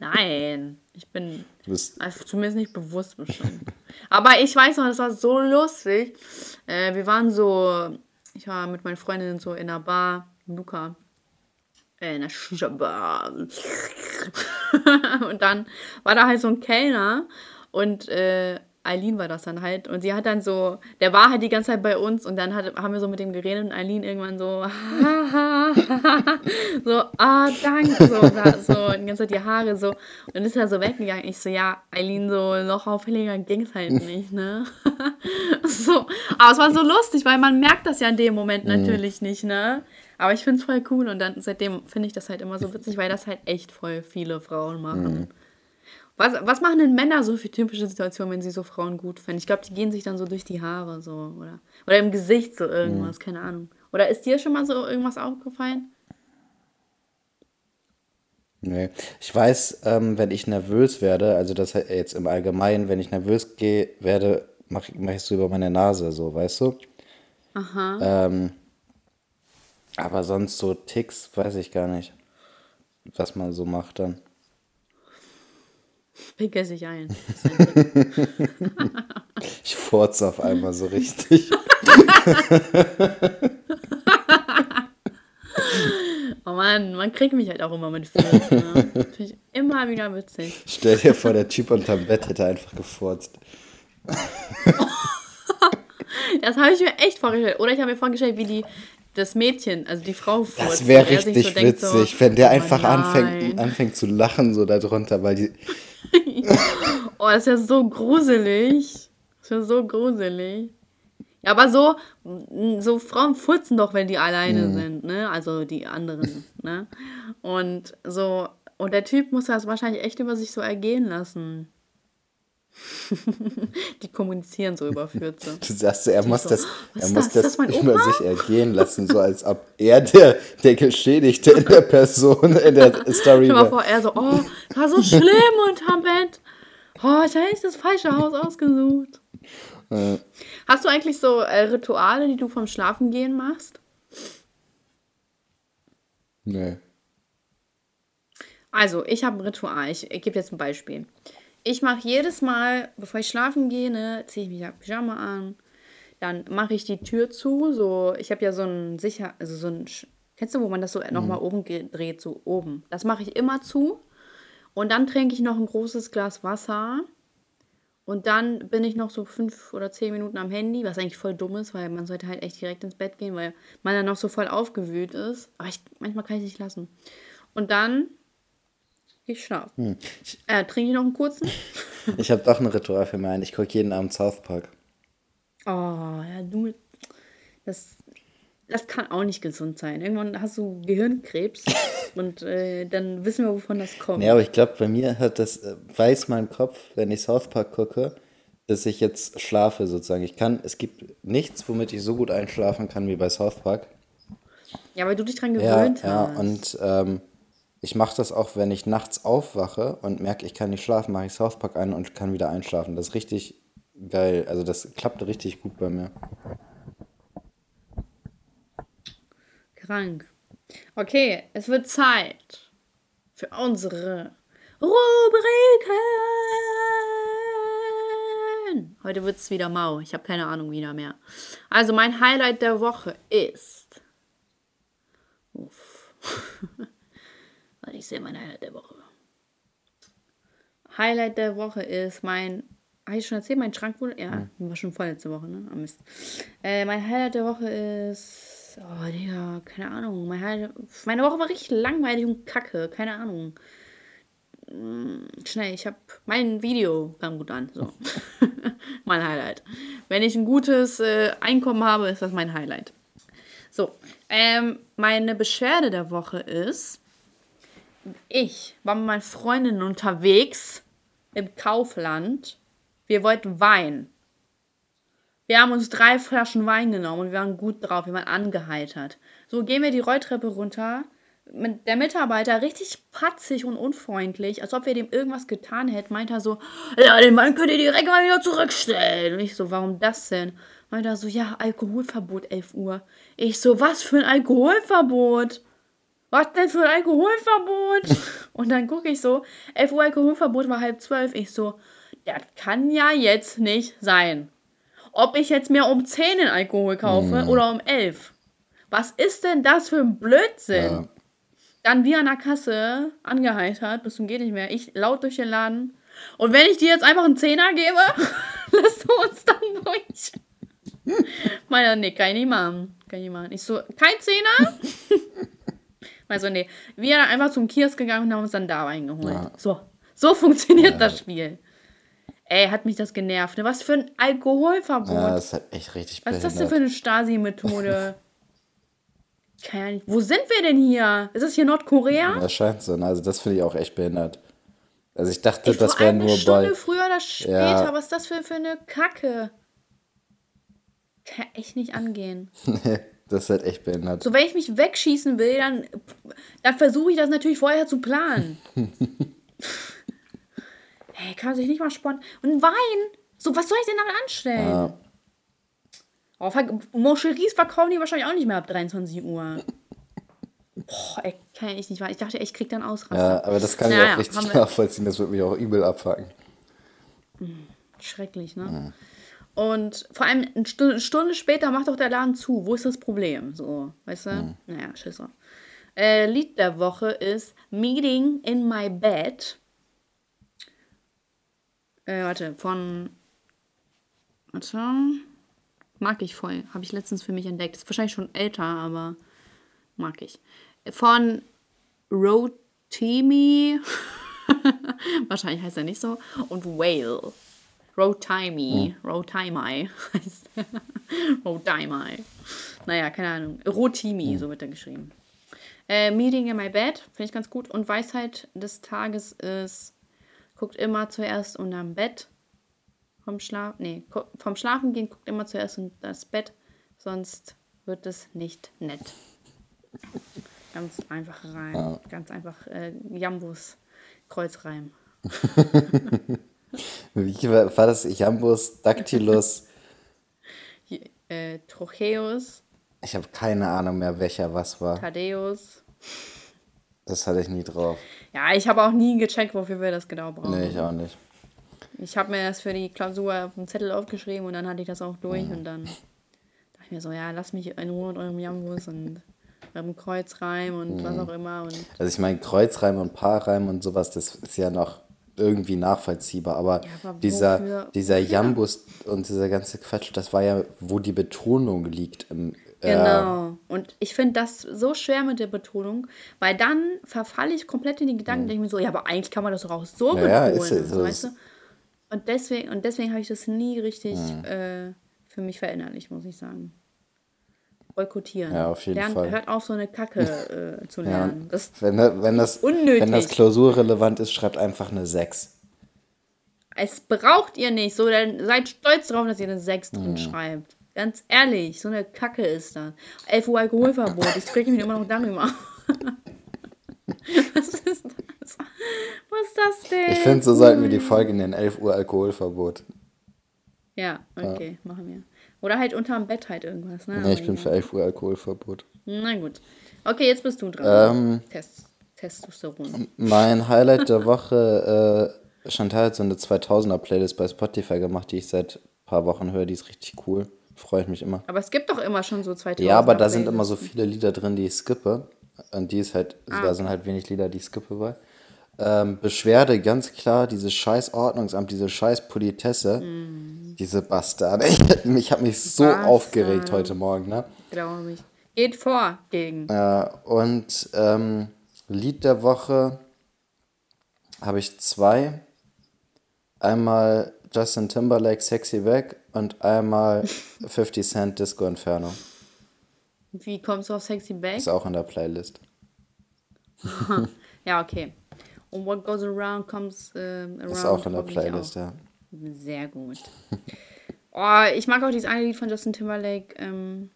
Nein, ich bin bist, Also zumindest nicht bewusst bestimmt. *laughs* Aber ich weiß noch, das war so lustig. Äh, wir waren so, ich war mit meinen Freundinnen so in einer Bar, Luca, äh, in einer Shisha-Bar. *laughs* und dann war da halt so ein Kellner und äh, Eileen war das dann halt. Und sie hat dann so, der war halt die ganze Zeit bei uns und dann hat, haben wir so mit dem geredet und Eileen irgendwann so, *laughs* so, ah, danke, so, da, so, die ganze Zeit die Haare so. Und ist er so weggegangen. Ich so, ja, Eileen, so noch auffälliger ging es halt *laughs* nicht, ne? *laughs* so, aber es war so lustig, weil man merkt das ja in dem Moment natürlich nicht, ne? Aber ich finde es voll cool und dann seitdem finde ich das halt immer so witzig, weil das halt echt voll viele Frauen machen. Was, was machen denn Männer so für typische Situationen, wenn sie so Frauen gut finden? Ich glaube, die gehen sich dann so durch die Haare so oder, oder im Gesicht so irgendwas, keine Ahnung. Oder ist dir schon mal so irgendwas aufgefallen? nee. Ich weiß, ähm, wenn ich nervös werde, also das jetzt im Allgemeinen, wenn ich nervös gehe, werde, mache mach ich so über meine Nase, so, weißt du? Aha. Ähm, aber sonst so Ticks, weiß ich gar nicht, was man so macht dann. Pinkel sich ein. *laughs* Ich furze auf einmal so richtig. *laughs* Oh Mann, man kriegt mich halt auch immer mit Filmen. Ne? Finde ich immer wieder witzig. Stell dir vor, der Typ unterm Bett hätte einfach gefurzt. *laughs* Das habe ich mir echt vorgestellt. Oder ich habe mir vorgestellt, wie die das Mädchen, also die Frau furzt. Das wäre richtig so denkt so, witzig, wenn der oh einfach anfängt, anfängt zu lachen so darunter, weil die. *laughs* Oh, das ist ja so gruselig. Das ist ja so gruselig. Ja, aber so, so Frauen furzen doch, wenn die alleine sind, ne? Also die anderen, ne? Und so, und der Typ muss das wahrscheinlich echt über sich so ergehen lassen. *laughs* die kommunizieren so über Fürze. Du sagst, er muss so, das, er muss das? Das, über sich ergehen lassen, so als ob er der, der Geschädigte in der Person, in der Story wäre. vor, er so, oh, das war so schlimm unterm Bett. Oh, ich habe echt das falsche Haus ausgesucht. Äh, Hast du eigentlich so äh, Rituale, die du vom Schlafengehen machst? nee. Also, ich habe ein Ritual. Ich, ich gebe jetzt ein Beispiel. Ich mache jedes Mal, bevor ich schlafen gehe, ne, ziehe ich mich ab Pyjama an. Dann mache ich die Tür zu. So, ich habe ja so ein sicher, also so ein, kennst du, wo man das so nochmal oben dreht, so oben. Das mache ich immer zu. Und dann trinke ich noch ein großes Glas Wasser. Und dann bin ich noch so fünf oder zehn Minuten am Handy, was eigentlich voll dumm ist, weil man sollte halt echt direkt ins Bett gehen, weil man dann noch so voll aufgewühlt ist. Aber ich, manchmal kann ich es nicht lassen. Und dann ich schlafen. Äh, trinke ich noch einen kurzen? *laughs* Ich habe doch ein Ritual für meinen. Ich gucke jeden Abend South Park. Oh, ja, du. Das, das kann auch nicht gesund sein. Irgendwann hast du Gehirnkrebs *laughs* und äh, dann wissen wir, wovon das kommt. Ja, aber ich glaube, bei mir hat das, äh, weiß mein Kopf, wenn ich South Park gucke, dass ich jetzt schlafe sozusagen. Ich kann, es gibt nichts, womit ich so gut einschlafen kann wie bei South Park. Ja, weil du dich dran Ja, gewöhnt ja, hast. und ähm, ich mache das auch, wenn ich nachts aufwache und merke, ich kann nicht schlafen, mache ich South Park ein und kann wieder einschlafen. Das ist richtig geil. Also das klappt richtig gut bei mir. Krank. Okay, es wird Zeit für unsere Rubriken. Heute wird es wieder mau. Ich habe keine Ahnung wieder mehr. Also mein Highlight der Woche ist. Uff. *laughs* Ich sehe mein Highlight der Woche. Highlight der Woche ist mein. Habe ich schon erzählt, mein Schrank wurde. Ja, war schon vorletzte Woche, ne? Ah, Mist. Äh, mein Highlight der Woche ist. Oh, Digga, keine Ahnung. Mein Highlight, meine Woche war richtig langweilig und kacke. Keine Ahnung. schnell, ich habe mein Video kam gut an. So. *laughs* mein Highlight. Wenn ich ein gutes äh, Einkommen habe, ist das mein Highlight. So, ähm, meine Beschwerde der Woche ist, ich war mit meinen Freundinnen unterwegs im Kaufland. Wir wollten Wein. Wir haben uns drei Flaschen Wein genommen und wir waren gut drauf, wir waren angeheitert. So gehen wir die Rolltreppe runter. Der Mitarbeiter richtig patzig und unfreundlich, als ob wir dem irgendwas getan hätten, meint er so, ja, den Wein könnt ihr direkt mal wieder zurückstellen. Und ich so, warum das denn? Meint er so, ja, Alkoholverbot 11 Uhr. Ich so, was für ein Alkoholverbot? Was denn für ein Alkoholverbot? *laughs* und dann gucke ich so, 11 Uhr Alkoholverbot war halb zwölf. Ich so, das kann ja jetzt nicht sein ob ich jetzt mir um 10 den Alkohol kaufe mm. oder um 11. Was ist denn das für ein Blödsinn? Ja. Dann wir an der Kasse angeheitert, bis zum geht nicht mehr. Ich laut durch den Laden. Und wenn ich dir jetzt einfach einen Zehner gebe, *laughs* lässt du uns dann durch. *laughs* Meiner, nee, kann ich nicht machen. Kann ich nicht machen. Ich so, kein Zehner? Also, nee. Wir sind einfach zum Kiosk gegangen und haben uns dann da reingeholt. Ja. So. So funktioniert ja. das Spiel. Ey, hat mich das genervt. Was für ein Alkoholverbot. Ja, das ist halt echt richtig Was ist das denn für eine Stasi-Methode? *laughs* Keine Ahnung. Wo sind wir denn hier? Ist das hier Nordkorea? Das scheint so. Ne? Also das finde ich auch echt behindert. Also ich dachte, Ey, das wäre nur eine Stunde bei... früher oder später. Ja. Was ist das für, für eine Kacke? Kann echt nicht angehen. *laughs* *laughs* Nee, das ist halt echt behindert. So, wenn ich mich wegschießen will, dann, dann versuche ich das natürlich vorher zu planen. *laughs* Hey, kann sich nicht mal sparen. Und Wein? So, was soll ich denn damit anstellen? Ja. Oh, Moncheries verkaufen die wahrscheinlich auch nicht mehr ab 23 Uhr. Boah, ey, kann ich nicht wahr. Ich dachte, ich krieg dann Ausraster. Ja, aber das kann naja, ich auch richtig nachvollziehen. Das wird mich auch übel abfangen. Hm, schrecklich, ne? Mhm. Und vor allem eine Stunde, Stunde, später macht doch der Laden zu. Wo ist das Problem? So, weißt du? Mhm. Naja, Schisser. Äh, Lied der Woche ist Meeting in My Bed äh, warte, von. Warte. Mag ich voll. Habe ich letztens für mich entdeckt. Ist wahrscheinlich schon älter, aber mag ich. Von Rotimi. *laughs* wahrscheinlich heißt er nicht so. Und Whale. Rotimi. Hm. Rotimi *laughs* heißt *laughs* Rotimi. Naja, keine Ahnung. Rotimi, so wird er geschrieben. Äh, Meeting in my bed, finde ich ganz gut. Und Weisheit des Tages ist guckt immer zuerst unterm Bett. Vom Schlaf, nee, vom Schlafen gehen guckt immer zuerst unter das Bett, sonst wird es nicht nett. Ganz einfach rein. Ja. Ganz einfach äh, Jambus Kreuzreim. *laughs* Wie war, war das? Jambus Dactylus? äh, Trocheus. Ich habe keine Ahnung mehr, welcher was war. Thaddeus. Das hatte ich nie drauf. Ja, ich habe auch nie gecheckt, wofür wir das genau brauchen. Nee, ich auch nicht. Ich habe mir das für die Klausur auf dem Zettel aufgeschrieben und dann hatte ich das auch durch mhm. und dann dachte ich mir so, ja, lass mich in Ruhe mit eurem Jambus und eurem Kreuzreim und mhm. was auch immer. Und also ich meine, Kreuzreim und Paarreim und sowas, das ist ja noch irgendwie nachvollziehbar, aber, ja, aber dieser, wofür, dieser? Jambus und dieser ganze Quatsch, das war ja, wo die Betonung liegt im, Genau. Und ich finde das so schwer mit der Betonung, weil dann verfalle ich komplett in die Gedanken, mhm. denke mir so, ja, aber eigentlich kann man das doch auch so ja, betonen, ist, ist, weißt du? Und deswegen, und deswegen habe ich das nie richtig mhm. äh, für mich verinnerlicht, muss ich sagen. Boykottieren. Ja, auf jeden Lernt, Fall. Hört auf, so eine Kacke äh, zu lernen. Ja, das wenn, wenn, das, unnötig. wenn das klausurrelevant ist, schreibt einfach eine 6. Es braucht ihr nicht. So, dann seid stolz darauf, dass ihr eine 6 drin mhm. schreibt. Ganz ehrlich, so eine Kacke ist das. 11 Uhr Alkoholverbot. Ich trinke mich immer noch darüber. *laughs* Was ist das? Was ist das denn? Ich finde, so sollten wir die Folge nennen. 11 Uhr Alkoholverbot. Ja, okay, ja. machen wir. Oder halt unterm Bett halt irgendwas. Ne? Nee, ich bin für 11 Uhr Alkoholverbot. Na gut. Okay, jetzt bist du dran. Ähm, Test, Testosteron. Mein Highlight der Woche, äh, Chantal hat so eine 2000er Playlist bei Spotify gemacht, die ich seit ein paar Wochen höre. Die ist richtig cool. Freue ich mich immer. Aber es gibt doch immer schon so 2000. Ja, aber da sind immer so viele Lieder drin, die ich skippe. Und die ist halt, ah. da sind halt wenig Lieder, die ich skippe bei. Ähm, Beschwerde, ganz klar, dieses scheiß Ordnungsamt, diese scheiß Politesse, mm. diese Bastarde. *laughs* Ich, ich habe mich so Was? aufgeregt heute Morgen, ne? Glaube ich. Geht vor gegen. Ja, und ähm, Lied der Woche habe ich zwei. Einmal Justin Timberlake Sexy Back und einmal *laughs* 50 Cent Disco Inferno. Wie kommst du auf Sexy Back? Ist auch in der Playlist. *laughs* ja, okay. Und What Goes Around Comes ähm, Around. Ist auch in der Playlist, ja. Sehr gut. *laughs* oh, ich mag auch dieses eine Lied von Justin Timberlake. Ähm,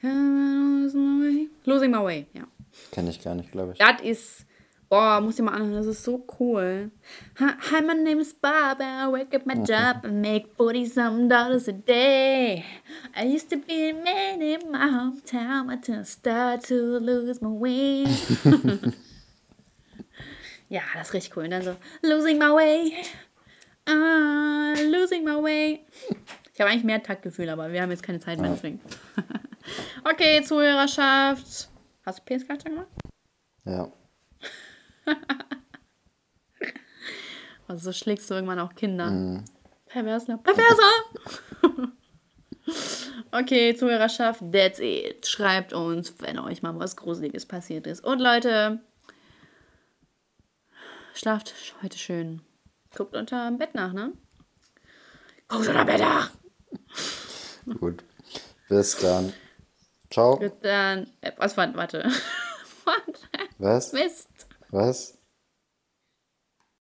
Losing My Way. Losing My Way, ja. Kenne ich gar nicht, glaube ich. Das ist, boah, muss ich mal anhören, das ist so cool. Hi, my name is Bob, I work at my job and make 40 some dollars a day. I used to be a man in my hometown, but I start to lose my way. *laughs* *laughs* ja, das ist richtig cool. Und dann so, losing my way, ah, losing my way. Ich habe eigentlich mehr Taktgefühl, aber wir haben jetzt keine Zeit mehr, deswegen. *laughs* okay, Zuhörerschaft. Hast du PS gemacht? Ja. *laughs* Also so schlägst du irgendwann auch Kinder. Perverser. Perverser! *laughs* okay, Zuhörerschaft, that's it. Schreibt uns, wenn euch mal was Gruseliges passiert ist. Und Leute, schlaft heute schön. Guckt unter dem Bett nach, ne? Guckt unter dem Bett nach! Gut. Bis dann. Ciao. Gut, dann, äh, was war, warte. *laughs* warte. Was? Mist. Was?